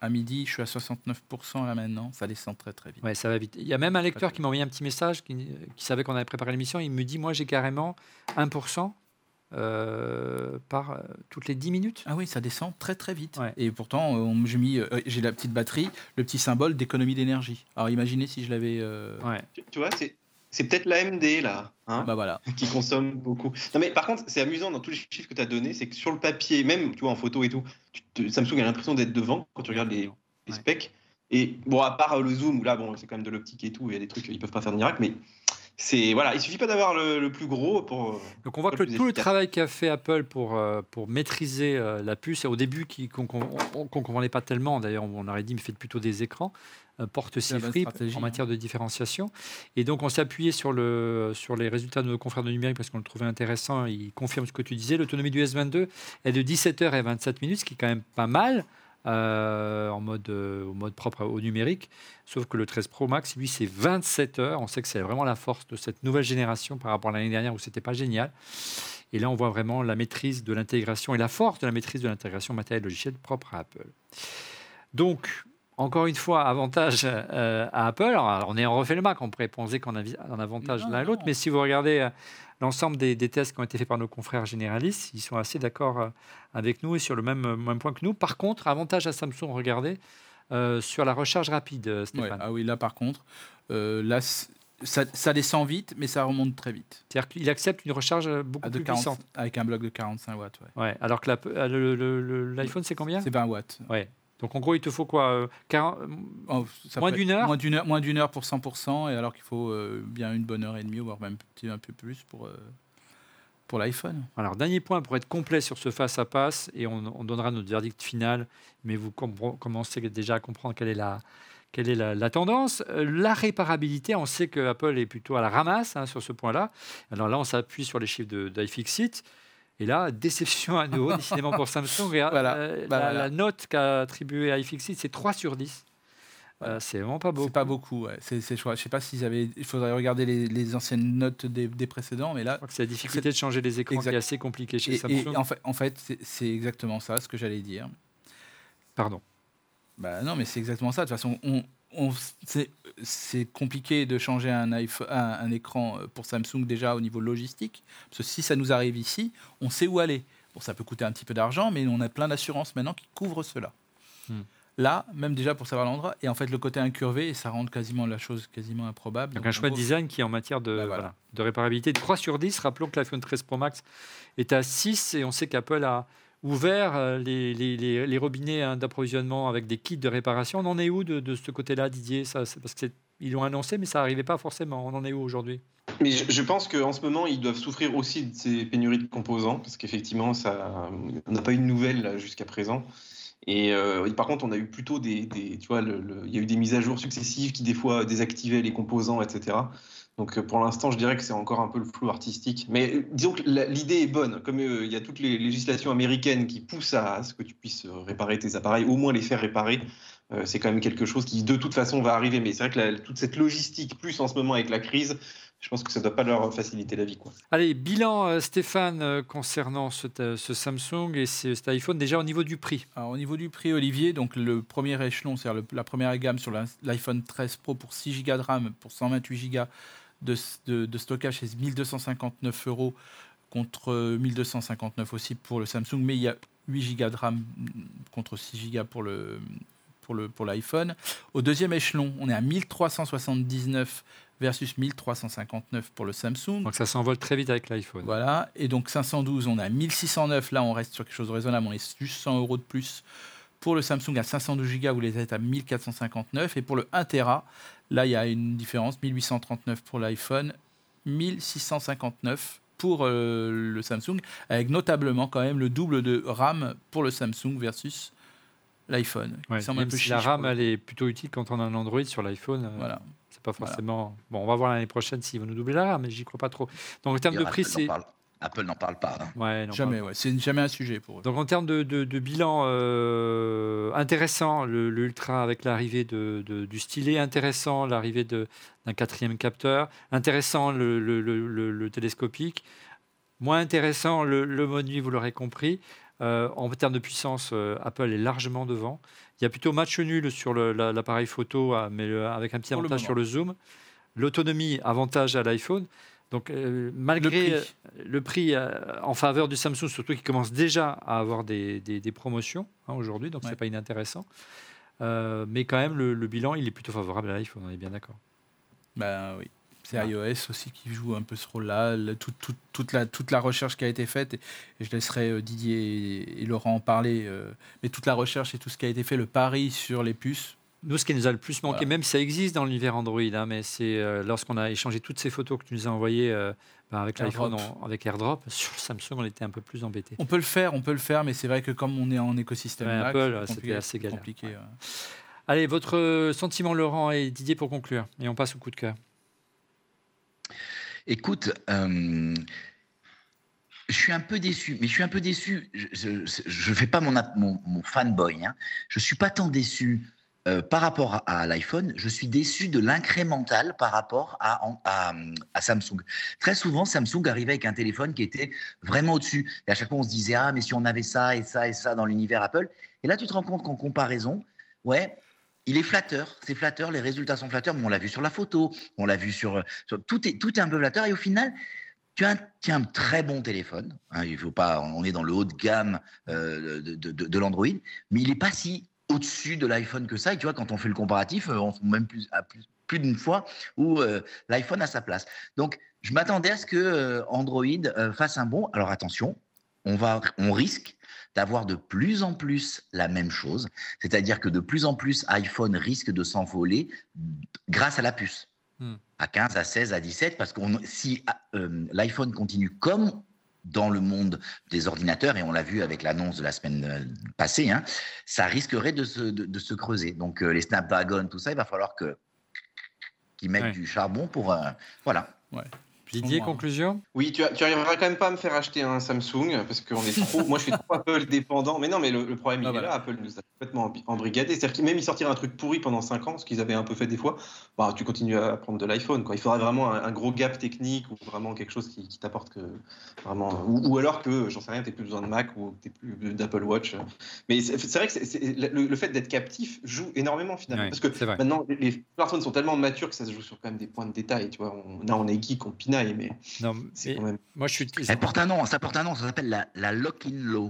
à midi, je suis à 69% là maintenant. Ça descend très très vite. Ouais, ça va vite. Il y a même un lecteur qui m'a envoyé un petit message qui, savait qu'on avait préparé l'émission. Il me dit Moi, j'ai carrément 1% euh, par euh, toutes les 10 minutes. Ah oui, ça descend très très vite. Et pourtant, euh, j'ai mis, j'ai la petite batterie, le petit symbole d'économie d'énergie. Alors imaginez si je l'avais. Ouais. Tu, vois, c'est c'est peut-être l'AMD là, hein, bah voilà. qui consomme beaucoup. Non mais par contre, c'est amusant dans tous les chiffres que tu as donnés, c'est que sur le papier, même tu vois en photo et tout, Samsung a l'impression d'être devant quand tu regardes les, specs. Et bon, à part le zoom où là, bon, c'est quand même de l'optique et tout, il y a des trucs ils peuvent pas faire de miracle, mais c'est voilà, il suffit pas d'avoir le, plus gros pour. Donc on voit que tout le travail qu'a fait Apple pour euh, pour maîtriser euh, la puce, au début qu'on ne comprenait pas tellement. D'ailleurs, on aurait dit mais faites plutôt des écrans. Euh, porte ses fruits en matière de différenciation. Et donc, on s'est appuyé sur, le, sur les résultats de nos confrères de numérique parce qu'on le trouvait intéressant. Il confirme ce que tu disais. L'autonomie du S22 est de 17 h et 27 minutes, ce qui est quand même pas mal. Euh, en mode, euh, au mode propre au numérique. Sauf que le 13 Pro Max, lui, c'est 27 heures. On sait que c'est vraiment la force de cette nouvelle génération par rapport à l'année dernière où c'était pas génial. Et là, on voit vraiment la maîtrise de l'intégration et la force de la maîtrise de l'intégration matérielle logicielle propre à Apple. Donc, encore une fois, avantage euh, à Apple. on est en refait le Mac, on pourrait penser qu'on a un avantage l'un à l'autre, mais si vous regardez euh, l'ensemble des, tests qui ont été faits par nos confrères généralistes, ils sont assez d'accord euh, avec nous et sur le même, même, point que nous. Par contre, avantage à Samsung, regardez, sur la recharge rapide, Stéphane. ah oui, là par contre, là, ça, descend vite, mais ça remonte très vite. C'est-à-dire qu'il accepte une recharge beaucoup plus puissante. Avec un bloc de 45 watts. Ouais. alors que l'iPhone, c'est combien? C'est 20 watts. Ouais. Donc en gros, il te faut quoi 40... Euh, oh, Moins d'une heure Moins d'une heure, pour 100%, et alors qu'il faut euh, bien une bonne heure et demie, voire même un peu plus pour, euh, pour l'iPhone. Alors, dernier point pour être complet sur ce face-à-face, et on, donnera notre verdict final, mais vous commencez déjà à comprendre quelle est la, quelle est la, tendance. La réparabilité, on sait que Apple est plutôt à la ramasse hein, sur ce point-là. Alors là, on s'appuie sur les chiffres d'iFixit. Et là, déception à nouveau, décidément pour Samsung. Voilà, euh, bah la, note qu'a attribuée à iFixit, c'est 3 sur 10. Euh, c'est vraiment pas beaucoup. C'est pas beaucoup. Ouais. C'est, je sais pas s'ils avaient. Il faudrait regarder les, anciennes notes des, précédents, mais là. C'est la difficulté de changer les écrans qui est assez compliqué chez Samsung. Et en fait, en fait c'est, exactement ça, ce que j'allais dire. Pardon. Bah non, mais c'est exactement ça. De toute façon, on, c'est compliqué de changer un, un, écran euh, pour Samsung déjà au niveau logistique. Parce que si ça nous arrive ici, on sait où aller. Bon, ça peut coûter un petit peu d'argent, mais on a plein d'assurances maintenant qui couvrent cela. Hmm. Là, même déjà pour savoir l'endroit, et en fait le côté incurvé, ça rend quasiment la chose quasiment improbable. Donc, un choix de design qui en matière de, bah, de réparabilité de 3 sur 10. Rappelons que l'iPhone 13 Pro Max est à 6 et on sait qu'Apple a ouvert euh, les, robinets hein, d'approvisionnement avec des kits de réparation. On en est où de, ce côté-là, Didier? Ça, Parce qu'ils l'ont annoncé, mais ça n'arrivait pas forcément. On en est où aujourd'hui? Mais je, pense qu'en ce moment, ils doivent souffrir aussi de ces pénuries de composants, parce qu'effectivement, on n'a pas eu de nouvelles jusqu'à présent. Et euh, par contre, on a eu plutôt des, tu vois, il y a eu des mises à jour successives qui des fois désactivaient les composants, etc. Donc euh, pour l'instant, je dirais que c'est encore un peu le flou artistique. Mais euh, disons que l'idée est bonne. Comme euh, il y a toutes les législations américaines qui poussent à ce que tu puisses réparer tes appareils, au moins les faire réparer, c'est quand même quelque chose qui de toute façon va arriver. Mais c'est vrai que toute cette logistique, plus en ce moment avec la crise, je pense que ça ne doit pas leur faciliter la vie. Quoi. Allez, bilan, Stéphane, concernant ce, Samsung et cet iPhone, déjà au niveau du prix. Alors, au niveau du prix, Olivier, donc le premier échelon, c'est-à-dire la première gamme sur l'iPhone 13 Pro pour 6 Go de RAM, pour 128 Go de, stockage, c'est 1259 euros contre 1259 aussi pour le Samsung, mais il y a 8 Go de RAM contre 6 Go pour le pour le pour l'iPhone. Au deuxième échelon, on est à 1379 versus 1359 pour le Samsung. Donc ça s'envole très vite avec l'iPhone. Voilà. Et donc 512, on a 1609. Là, on reste sur quelque chose de raisonnable. On est juste 100 euros de plus. Pour le Samsung à 512 Go, vous les êtes à 1459. Et pour le 1 Tera, là, il y a une différence. 1839 pour l'iPhone, 1659 pour euh, le Samsung, avec notablement quand même le double de RAM pour le Samsung versus l'iPhone. Ouais, si chiche la RAM, elle est plutôt utile quand on a un Android sur l'iPhone. euh, Voilà. C'est pas forcément. Bon, on va voir l'année prochaine s'ils vont nous doubler la RAM, mais j'y crois pas trop. Donc en termes de prix, c'est. Apple n'en parle pas. hein. Ouais, Jamais, ouais. C'est jamais un sujet pour eux. Donc en termes de, de- de bilan euh, intéressant, le, le Ultra avec l'arrivée de, de- du stylet, intéressant l'arrivée d'un quatrième capteur, intéressant le, le- le- le- le télescopique, moins intéressant le, le mode nuit, vous l'aurez compris. Euh, en termes de puissance, euh, Apple est largement devant. Il y a plutôt match nul sur l'appareil photo, mais le- avec un petit Pour avantage sur le zoom. L'autonomie, avantage à l'iPhone. Donc, euh, malgré Le euh, prix. le prix euh, en faveur du Samsung, surtout qui commence déjà à avoir des, des- des promotions hein, aujourd'hui, donc Ouais. c'est pas inintéressant. Euh, mais quand même, le, le bilan, il est plutôt favorable à l'iPhone, on est bien d'accord. Ben oui. C'est Ah. iOS aussi qui joue un peu ce rôle-là. Le- tout- tout- toute, la, toute la recherche qui a été faite, et, et je laisserai euh, Didier et, et Laurent en parler, euh, mais toute la recherche et tout ce qui a été fait, le pari sur les puces, Nous, ce qui nous a le plus manqué, Voilà. même si ça existe dans l'univers Android, hein, mais c'est euh, lorsqu'on a échangé toutes ces photos que tu nous as envoyées euh, ben, avec l'iPhone, AirDrop. on- avec AirDrop, sur Samsung, on était un peu plus embêtés. on peut le faire, on peut le faire, mais c'est vrai que comme on est en écosystème Ouais, Apple, c'était assez galère, compliqué, ouais. ouais. Allez, votre euh, sentiment, Laurent et Didier, pour conclure, et on passe au coup de cœur. Écoute, euh, je suis un peu déçu, mais je suis un peu déçu. Je ne fais pas mon, ap- mon, mon fanboy. Hein. Je suis pas tant déçu euh, par rapport à, l'iPhone. Je suis déçu de l'incrémental par rapport à, Samsung. Très souvent, Samsung arrivait avec un téléphone qui était vraiment au-dessus. Et à chaque fois, on se disait ah mais si on avait ça et ça et ça dans l'univers Apple. Et là, tu te rends compte qu'en comparaison, ouais. Il est flatteur, c'est flatteur, les résultats sont flatteurs, mais on l'a vu sur la photo, on l'a vu sur, tout est tout est un peu flatteur et au final, tu as un, très bon téléphone. hein, il faut pas, on est dans le haut de gamme euh, de- de l'Android, mais il n'est pas si au-dessus de l'iPhone que ça. Et tu vois, quand on fait le comparatif, euh, on se même plus, à plus, plus d'une fois où euh, l'iPhone a sa place. Donc, je m'attendais à ce que euh, Android euh, fasse un bon. Alors attention, on va, on risque d'avoir de plus en plus la même chose, c'est-à-dire que de plus en plus iPhone risque de s'envoler grâce à la puce Hmm. à 15, à 16, à 17, parce que si l'iPhone continue comme dans le monde des ordinateurs, et on l'a vu avec l'annonce de la semaine euh, passée, hein, ça risquerait de se, de, de se creuser. Donc euh, les Snapdragon, tout ça, il va falloir que qu'ils mettent Ouais. du charbon pour... euh, voilà. Didier, moi. conclusion? Oui, tu, tu arriveras quand même pas à me faire acheter un Samsung parce qu'on est trop. moi, je suis trop Apple dépendant. Mais non, mais le, le problème, il Ah, est voilà. là. Apple nous a complètement embri- embrigadés. C'est-à-dire qu'ils même ils sortiraient un truc pourri pendant 5 ans, ce qu'ils avaient un peu fait des fois. Bah, tu continues à prendre de l'iPhone. Il faudrait vraiment un, un gros gap technique ou vraiment quelque chose qui, qui t'apporte que vraiment. Ou, ou alors que j'en sais rien, t'aies plus besoin de Mac ou plus d'Apple Watch. Mais c'est vrai que le, le fait d'être captif joue énormément finalement. Ouais, parce que maintenant, les, les smartphones sont tellement matures que ça se joue sur quand même des points de détail. Tu vois, on, là, on est geek, on pinaille, mais Non, c'est mais quand même. moi, je suis. Ça porte un nom, ça porte un nom, ça s'appelle la, la lock-in law.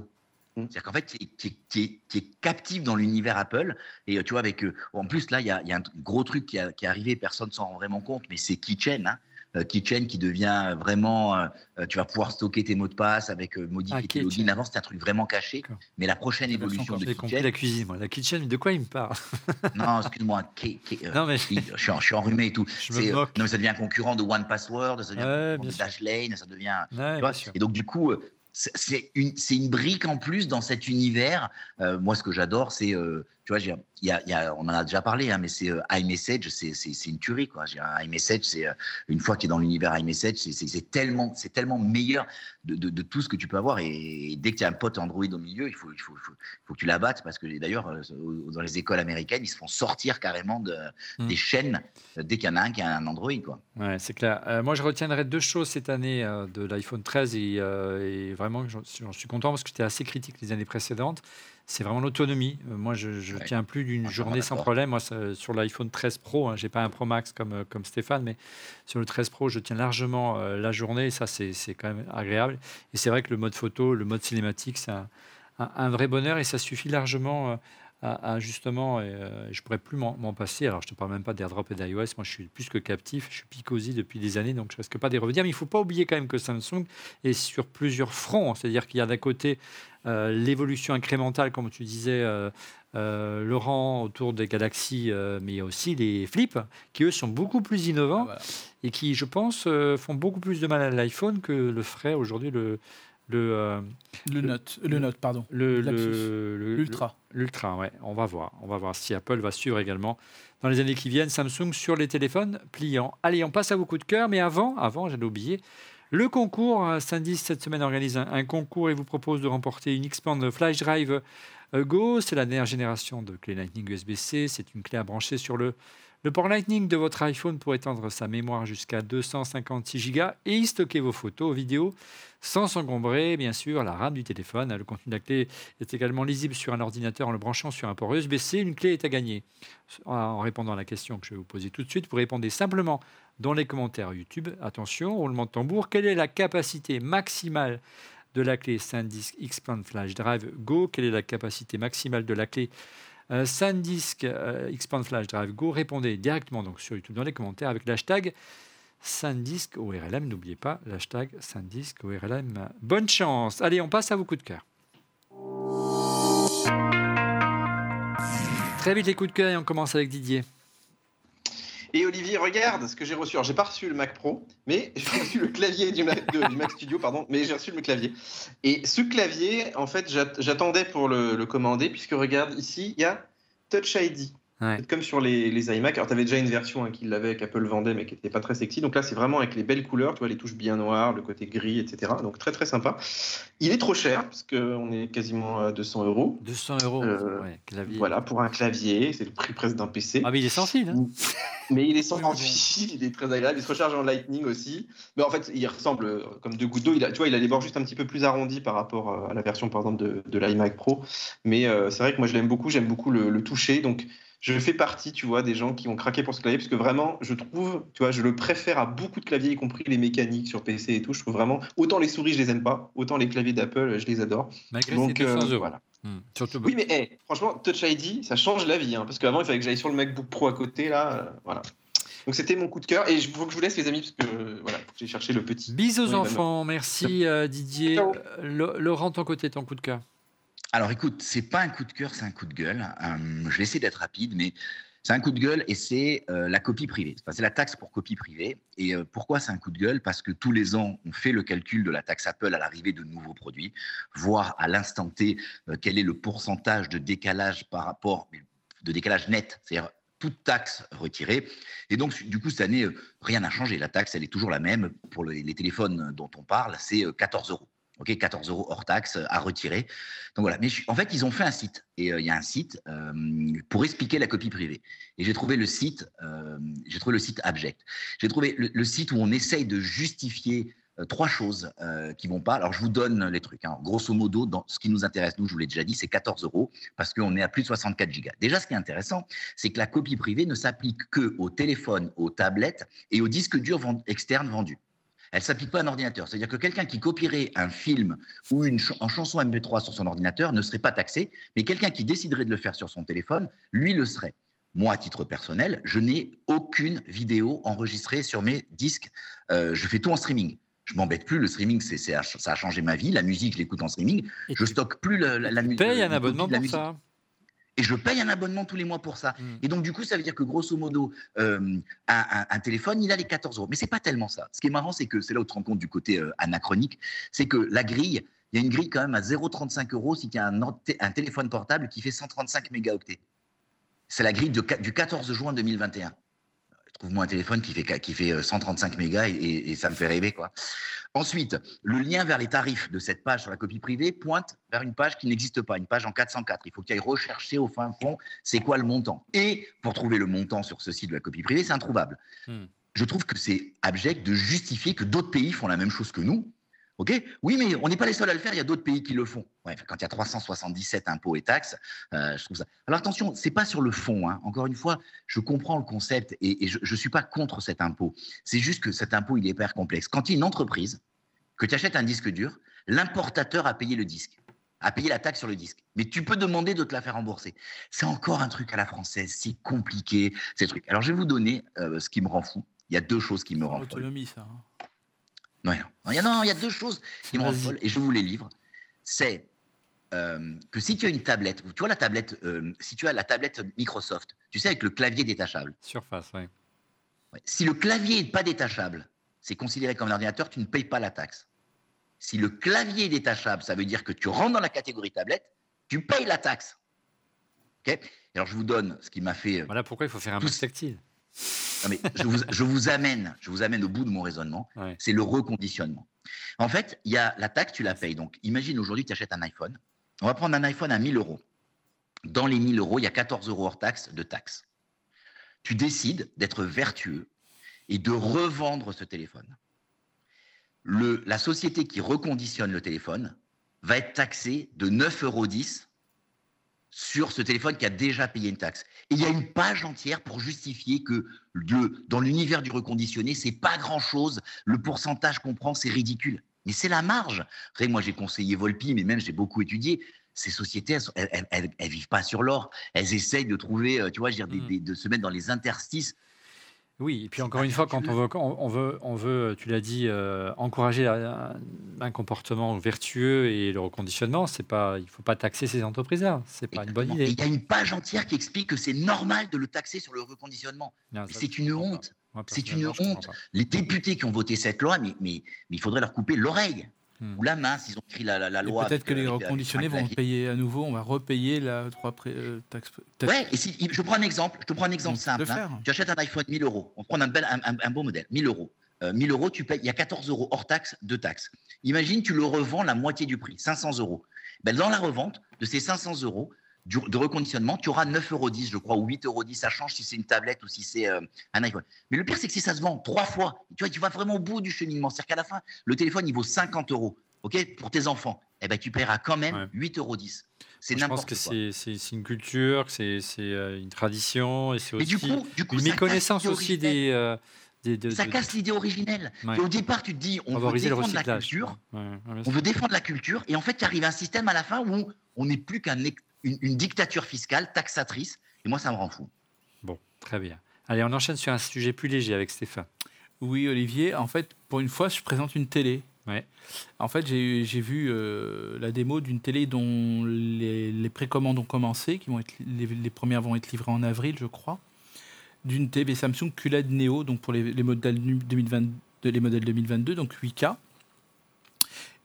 Mm. C'est-à-dire qu'en fait, tu es, tu es- tu es- tu es captif dans l'univers Apple. Et euh, tu vois, avec. euh, en plus, là, il y a, il y a un gros truc qui, a- qui est arrivé, personne s'en rend vraiment compte, mais c'est Keychain. Hein. Euh, Keychain qui devient vraiment. euh, tu vas pouvoir stocker tes mots de passe avec euh, modifier Ah, tes logins. Avant, c'était un truc vraiment caché. Mais la prochaine La version évolution de Keychain. la cuisine, moi. La kitchen, de quoi il me parle Non, excuse-moi. Non, mais je, suis, je suis enrhumé et tout. je me C'est, moque. non, mais ça devient un concurrent de One Password, ça devient Ouais, de. Dashlane, ça devient. Ouais, Tu bien vois, sûr. et donc, du coup, c'est- une, brique en plus dans cet univers. Euh, moi, ce que j'adore, c'est, euh, tu vois, il y a, il y a- on en a déjà parlé, hein, mais c'est euh, iMessage, c'est c'est- c'est une tuerie. Quoi. J'ai un iMessage, c'est euh, une fois qu'il est dans l'univers iMessage, c'est- tellement, c'est tellement meilleur de, de- de tout ce que tu peux avoir. Et, dès qu'il y a un pote Android au milieu, il faut, il faut, il faut, il faut que tu la battes parce que d'ailleurs, euh, dans les écoles américaines, ils se font sortir carrément de, Mm. des chaînes dès qu'il y en a un qui a un Android. Quoi. Ouais, c'est clair. Euh, moi, je retiendrai deux choses cette année de l'iPhone 13 et, euh, et vraiment, j'en j'en suis content parce que j'étais assez critique les années précédentes. C'est vraiment l'autonomie. Euh, moi, je ne Ouais. tiens plus d'une journée sans problème. Moi, sur l'iPhone 13 Pro, hein, j'ai pas un Pro Max comme, euh, comme Stéphane, mais sur le 13 Pro, je tiens largement euh, la journée et ça, c'est c'est quand même agréable. Et c'est vrai que le mode photo, le mode cinématique, c'est un, un- un vrai bonheur et ça suffit largement euh, à, justement, et, je pourrais plus m'en passer. Alors, je ne te parle même pas d'AirDrop et d'iOS. Moi, je suis plus que captif. Je suis picosi depuis des années, donc je ne risque pas d'y revenir. Mais il ne faut pas oublier quand même que Samsung est sur plusieurs fronts. C'est-à-dire qu'il y a d'un côté l'évolution incrémentale, comme tu disais, euh, Laurent autour des Galaxy, euh, mais il y a aussi les flips qui, eux, sont beaucoup plus innovants ah, et qui, je pense, euh, font beaucoup plus de mal à l'iPhone que le ferait aujourd'hui le. Le, le, Note, le Note, pardon. L'Ultra. L'Ultra, ouais. On va voir. On va voir si Apple va suivre également dans les années qui viennent Samsung sur les téléphones pliants. Allez, on passe à vos coups de cœur, mais avant, avant, j'allais oublier, le concours, Sandy cette semaine organise un, un, concours et vous propose de remporter une Expand Flash Drive euh, Go, c'est la dernière génération de clé Lightning USB-C. C'est une clé à brancher sur le, le port Lightning de votre iPhone pour étendre sa mémoire jusqu'à 256 Go et y stocker vos photos, vidéos, sans s'engombrer, bien sûr, la RAM du téléphone. Le contenu de la clé est également lisible sur un ordinateur en le branchant sur un port USB-C. Une clé est à gagner. En répondant à la question que je vais vous poser tout de suite, vous répondez simplement dans les commentaires YouTube. Attention, roulement de tambour. Quelle est la capacité maximale de la clé SanDisk Expand Flash Drive Go? Quelle est la capacité maximale de la clé euh, SanDisk euh, Expand Flash Drive Go Répondez directement donc sur YouTube dans les commentaires avec l'hashtag SanDisk ORLM. N'oubliez pas l'hashtag SanDisk ORLM. Bonne chance. Allez, on passe à vos coups de cœur. Très vite les coups de cœur et on commence avec Didier. Et Olivier, regarde ce que j'ai reçu. Alors, j'ai pas reçu le Mac Pro, mais j'ai reçu le clavier du Mac, Studio, pardon, mais j'ai reçu le clavier. Et ce clavier, en fait, j'attendais pour le, le, commander, puisque regarde, ici, il y a Touch ID. Comme sur les, les iMac. Alors, tu avais déjà une version hein, qui l'avait, qu'Apple vendait, mais qui n'était pas très sexy. Donc là, c'est vraiment avec les belles couleurs, tu vois, les touches bien noires, le côté gris, etc. Donc très, très sympa. Il est trop cher, parce qu'on est quasiment à 200 euros. 200 euros, euh, clavier. Voilà, pour un clavier, c'est le prix presque d'un PC. Ah, mais il est sensible. Hein. mais il est sans fil, il est très agréable. Il se recharge en Lightning aussi. Mais en fait, il ressemble euh, comme deux gouttes d'eau. Il a, tu vois, il a les bords juste un petit peu plus arrondis par rapport euh, à la version, par exemple, de, de l'iMac Pro. Mais c'est vrai que moi, je l'aime beaucoup. J'aime beaucoup le, le toucher. Donc, je fais partie, tu vois, des gens qui ont craqué pour ce clavier, parce que vraiment, je trouve, tu vois, je le préfère à beaucoup de claviers, y compris les mécaniques sur PC et tout. Je trouve vraiment, autant les souris, je les aime pas, autant les claviers d'Apple, je les adore. Malgré Donc, euh, voilà. Hmm. Oui, mais franchement, Touch ID, ça change la vie, hein, parce qu'avant, il fallait que j'aille sur le MacBook Pro à côté, là, euh, voilà. Donc c'était mon coup de cœur et il faut que je vous laisse les amis parce que voilà, j'ai cherché le petit. Bisous aux enfants, merci euh, Didier. Laurent, ton côté, ton coup de cœur. Alors écoute, c'est pas un coup de cœur, c'est un coup de gueule. Euh, je vais essayer d'être rapide, mais c'est un coup de gueule et c'est euh, la copie privée. c'est la taxe pour copie privée. Et euh, pourquoi c'est un coup de gueule? Parce que tous les ans, on fait le calcul de la taxe Apple à l'arrivée de nouveaux produits, voir à l'instant T quel est le pourcentage de décalage par rapport, de décalage net, c'est-à-dire toute taxe retirée. Et donc, du coup, cette année, rien n'a changé. La taxe, elle est toujours la même. Pour les téléphones dont on parle, c'est 14 euros. OK, 14 euros hors taxe à retirer. Donc voilà. Mais en fait, ils ont fait un site. Et euh, il y a un site euh, pour expliquer la copie privée. Et j'ai trouvé le site, euh, j'ai trouvé le site abject. J'ai trouvé le, site où on essaye de justifier trois choses qui vont pas. Alors, je vous donne les trucs. Hein. Grosso modo, dans ce qui nous intéresse, nous, je vous l'ai déjà dit, c'est 14 euros parce qu'on est à plus de 64 gigas. Déjà, ce qui est intéressant, c'est que la copie privée ne s'applique que aux téléphones, aux tablettes et aux disques durs externes vendus elle s'applique pas à un ordinateur. C'est-à-dire que quelqu'un qui copierait un film ou une chanson MP3 sur son ordinateur ne serait pas taxé, mais quelqu'un qui déciderait de le faire sur son téléphone, lui le serait. Moi, à titre personnel, je n'ai aucune vidéo enregistrée sur mes disques. Euh, je fais tout en streaming. Je m'embête plus. Le streaming, c'est, ça a changé ma vie. La musique, je l'écoute en streaming. je stocke plus la, la, musique. Paye un abonnement pour ça? Et je paye un abonnement tous les mois pour ça. Mmh. Et donc, du coup, ça veut dire que grosso modo, euh, un, téléphone, il a les 14 euros. Mais c'est pas tellement ça. Ce qui est marrant, c'est que c'est là où tu te rends compte du côté euh, anachronique, c'est que la grille, il y a une grille quand même à 0,35 euros si tu as un, un, téléphone portable qui fait 135 mégaoctets. C'est la grille du 14 juin 2021 trouve-moi un téléphone qui fait, qui fait 135 euh, mégas et, ça me fait rêver. quoi. Ensuite, le lien vers les tarifs de cette page sur la copie privée pointe vers une page qui n'existe pas, une page en 404. Il faut qu'il aille rechercher au fin fond c'est quoi le montant. Et pour trouver le montant sur ce site de la copie privée, c'est introuvable. Hmm. Je trouve que c'est abject de justifier que d'autres pays font la même chose que nous OK? Oui, mais on n'est pas les seuls à le faire, il y a d'autres pays qui le font. quand il y a 377 impôts et taxes, euh, je trouve ça. Alors attention, c'est pas sur le fond. Hein. Encore une fois, je comprends le concept et, je ne suis pas contre cet impôt. C'est juste que cet impôt, il est hyper complexe. Quand il y a une entreprise, que tu achètes un disque dur, l'importateur a payé le disque. à payer la taxe sur le disque. Mais tu peux demander de te la faire rembourser. C'est encore un truc à la française, c'est compliqué, ces trucs. Alors je vais vous donner euh, ce qui me rend fou. Il y a deux choses qui me rendent folle. Autonomie, ça. hein. Non, non, il y a, non, il y a deux choses qui me rendent et je vous les livre. C'est euh, que si tu as une tablette, tu vois la tablette, euh, si tu as la tablette Microsoft, tu sais avec le clavier détachable. Surface, oui. Ouais. Si le clavier n'est pas détachable, c'est considéré comme un ordinateur, tu ne payes pas la taxe. Si le clavier est détachable, ça veut dire que tu rentres dans la catégorie tablette, tu payes la taxe. Alors je vous donne ce qui m'a fait. euh, Voilà pourquoi il faut faire un masque tactile. Non, mais je, vous, je vous amène, je vous amène au bout de mon raisonnement. Ouais. C'est le reconditionnement. En fait, il y a la taxe, tu la payes. Donc, imagine aujourd'hui, tu achètes un iPhone. On va prendre un iPhone à 1000 euros. Dans les 1000 euros, il y a 14 euros hors taxe de taxe. Tu décides d'être vertueux et de revendre ce téléphone. Le, la société qui reconditionne le téléphone va être taxée de 9,10 euros sur ce téléphone qui a déjà payé une taxe. Et il y a une page entière pour justifier que le- dans l'univers du reconditionné, c'est pas grand-chose. Le pourcentage qu'on prend, c'est ridicule. Mais c'est la marge. Après, moi, j'ai conseillé Volpi, mais même j'ai beaucoup étudié. Ces sociétés, elles, elles, elles- elles- vivent pas sur l'or. Elles essayent de trouver, euh, tu vois, je veux dire, des- Mm. des- de se mettre dans les interstices. Oui, et puis encore une fois, quand on veut, on veut, on veut tu l'as dit, euh, encourager un, un comportement vertueux et le reconditionnement, c'est pas, il ne faut pas taxer ces entreprises-là. C'est pas une bonne idée. il y a une page entière qui explique que c'est normal de le taxer sur le reconditionnement. C'est une honte. C'est une honte. Les députés qui ont voté cette loi, mais, mais, mais il faudrait leur couper l'oreille Hmm. ou la main s'ils ont écrit la, la, la loi. peut-être que les reconditionnés vont payer à nouveau, on va repayer la 3 pré- euh, taxe. Ouais, et si, je prends un exemple, je te prends un exemple de simple. hein. Tu achètes un iPhone 1000 euros, on prend un, bel, un, un- un beau modèle, 1000 euros. Euh, 1000 euros, tu payes, il y a 14 euros hors taxe, de taxes. Imagine, tu le revends la moitié du prix, 500 euros. Ben, dans la revente de ces 500 euros du- de reconditionnement, tu auras 9,10 euros, je crois, ou 8,10 euros. Ça change si c'est une tablette ou si c'est euh, un iPhone. Mais le pire, c'est que si ça se vend trois fois, tu vois, tu vas vraiment au bout du cheminement. C'est-à-dire qu'à la fin, le téléphone, il vaut 50 euros. OK Pour tes enfants, eh ben, tu paieras quand même Ouais. 8,10 euros. C'est Moi, je pense n'importe que quoi. c'est- une culture, que c'est euh, une tradition et c'est aussi du coup, du coup une méconnaissance aussi des, euh, des- Ça casse l'idée originelle. Ouais. Et au départ, tu te dis, on veut défendre la culture, Ouais, on veut défendre la culture, et en fait, il arrive un système à la fin où on n'est plus qu'une une, une dictature fiscale taxatrice, et moi, ça me rend fou. Bon, très bien. Allez, on enchaîne sur un sujet plus léger avec Stéphane. Oui, Olivier, en fait, pour une fois, je présente une télé. Ouais. En fait, j'ai j'ai vu euh, la démo d'une télé dont les, les précommandes ont commencé, qui vont être, les, les premières vont être livrées en avril, je crois, d'une TV Samsung QLED Neo, donc pour les, les modèles, nu- 2022, les modèles 2022, donc 8K.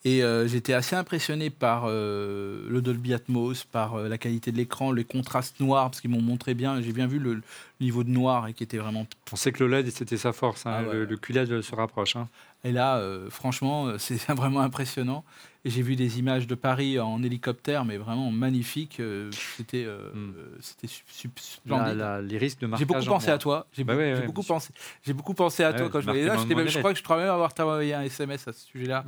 Et euh, j'étais assez impressionné par euh, le Dolby Atmos, par euh, la qualité de l'écran, les contrastes noirs, parce qu'ils m'ont montré bien, j'ai bien vu le, le niveau de noir et qui était vraiment On sait que le LED, c'était sa force. hein. Ah ouais. le, le QLED se rapproche. hein. Et là, franchement, c'est vraiment impressionnant. Et j'ai vu des images de Paris en hélicoptère, mais vraiment magnifiques. euh, C'était euh, c'était La- splendide. la- les risques de marquage. J'ai beaucoup en pensé à toi. J'ai Bah beaucoup, ouais, ouais, pensé. J'ai beaucoup pensé à toi quand je voyais là. même- Je crois que je crois même avoir envoyé un SMS à ce sujet-là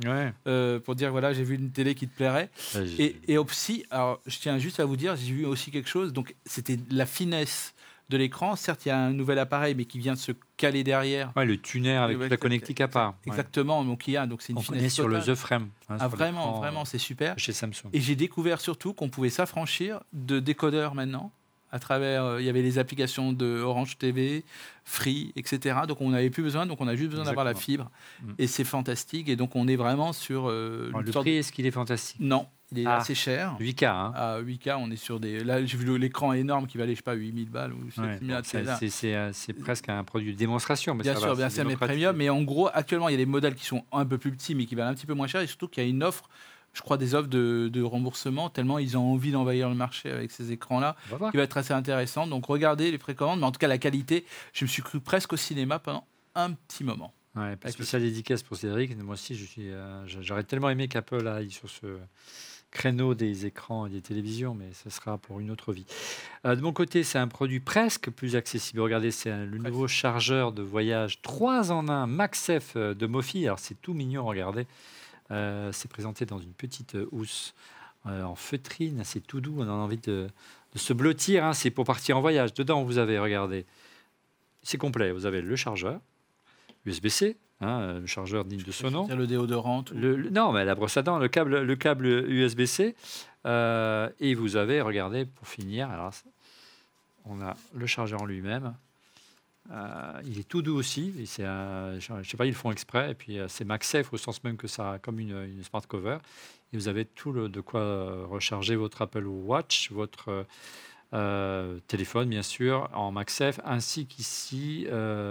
euh, pour dire voilà, j'ai vu une télé qui te plairait. Et, et au psy, alors je tiens juste à vous dire, j'ai vu aussi quelque chose. Donc c'était la finesse de l'écran. Certes, il y a un nouvel appareil, mais qui vient de se caler derrière. Ouais, le tuner avec toute la connectique à part. Exactement, donc il y a. Donc c'est une On finesse sur le. The Frame. hein, Ah vraiment, l'écran, vraiment, euh, c'est super. Chez Samsung. Et j'ai découvert surtout qu'on pouvait s'affranchir de décodeurs maintenant. À travers, euh, il y avait les applications de Orange TV, Free, etc. Donc on n'avait plus besoin, donc on a juste besoin d'avoir la fibre. Mm. Et c'est fantastique. Et donc on est vraiment sur euh, Alors, le prix, est-ce qu'il est fantastique? Non, il est Ah. assez cher. 8K. Hein. À 8K, on est sur des. Là, j'ai vu l'écran énorme qui valait, je sais pas, 8000 balles ou Ouais, 7000 bon, c'est ça, là. c'est- c'est euh, c'est presque un produit de démonstration. Mais Bien ça sûr, va, bien sûr, mais premium. Mais en gros, actuellement, il y a des modèles qui sont un peu plus petits, mais qui valent un petit peu moins cher. Et surtout qu'il y a une offre, je crois, des offres de, de remboursement, tellement ils ont envie d'envahir le marché avec ces écrans-là, qui va être assez intéressant. Donc regardez les précommandes, mais en tout cas, la qualité, je me suis cru presque au cinéma pendant un petit moment. Ouais, le- spéciale dédicace pour Cédric. Moi aussi, euh, j'a- j'aurais tellement aimé qu'Apple aille sur ce créneau des écrans et des télévisions, mais ce sera pour une autre vie. Euh, de mon côté, c'est un produit presque plus accessible. Regardez, c'est le nouveau chargeur de voyage 3 en 1 MagSafe euh, de Mofi. Alors, c'est tout mignon, regardez. Euh, c'est présenté dans une petite housse euh, en feutrine. C'est tout doux. On a envie de, de se blottir. hein. C'est pour partir en voyage. Dedans, vous avez, regardez, c'est complet. Vous avez le chargeur, USB-C, hein, le chargeur digne de son nom. Le déodorant. Le, non, mais la brosse à dents, le câble, le câble USB-C. et vous avez, regardez, pour finir, alors, on a le chargeur en lui-même. Euh, il est tout doux aussi. je ne sais pas, ils le font exprès. Et puis, euh, c'est MagSafe au sens même que ça comme une, smart cover. Et vous avez tout le, de quoi recharger votre Apple Watch, votre euh, téléphone, bien sûr, en MagSafe, ainsi qu'ici,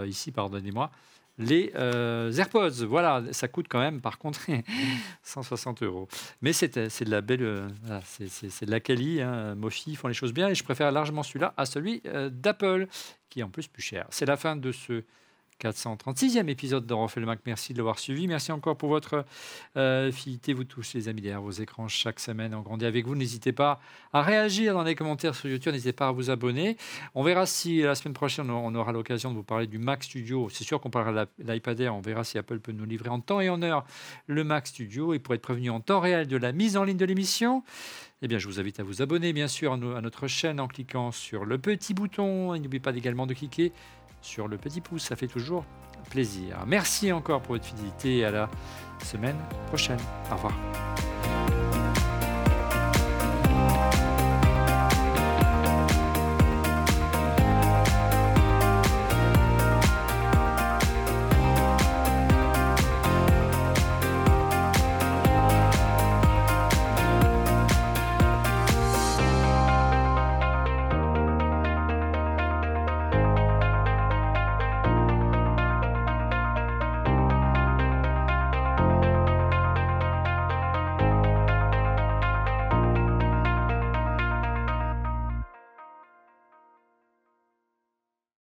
ici, pardonnez-moi, les euh, AirPods. Voilà, ça coûte quand même, par contre, 160 euros. Mais c'est de la belle, euh, c'est de la quali. Hein. Mofi font les choses bien et je préfère largement celui-là à celui euh, d'Apple, qui est en plus plus cher. C'est la fin de ce 436e épisode de Mac. Merci de l'avoir suivi. Merci encore pour votre euh, fidélité. Vous touchez les amis derrière vos écrans chaque semaine. On grandit avec vous. N'hésitez pas à réagir dans les commentaires sur YouTube. N'hésitez pas à vous abonner. On verra si la semaine prochaine on aura l'occasion de vous parler du Mac Studio. C'est sûr qu'on parlera de l'iPad Air. On verra si Apple peut nous livrer en temps et en heure le Mac Studio et pour être prévenu en temps réel de la mise en ligne de l'émission. Eh bien, je vous invite à vous abonner, bien sûr, à notre chaîne en cliquant sur le petit bouton. Et n'oubliez pas également de cliquer sur le petit pouce, ça fait toujours plaisir. Merci encore pour votre fidélité et à la semaine prochaine. Au revoir.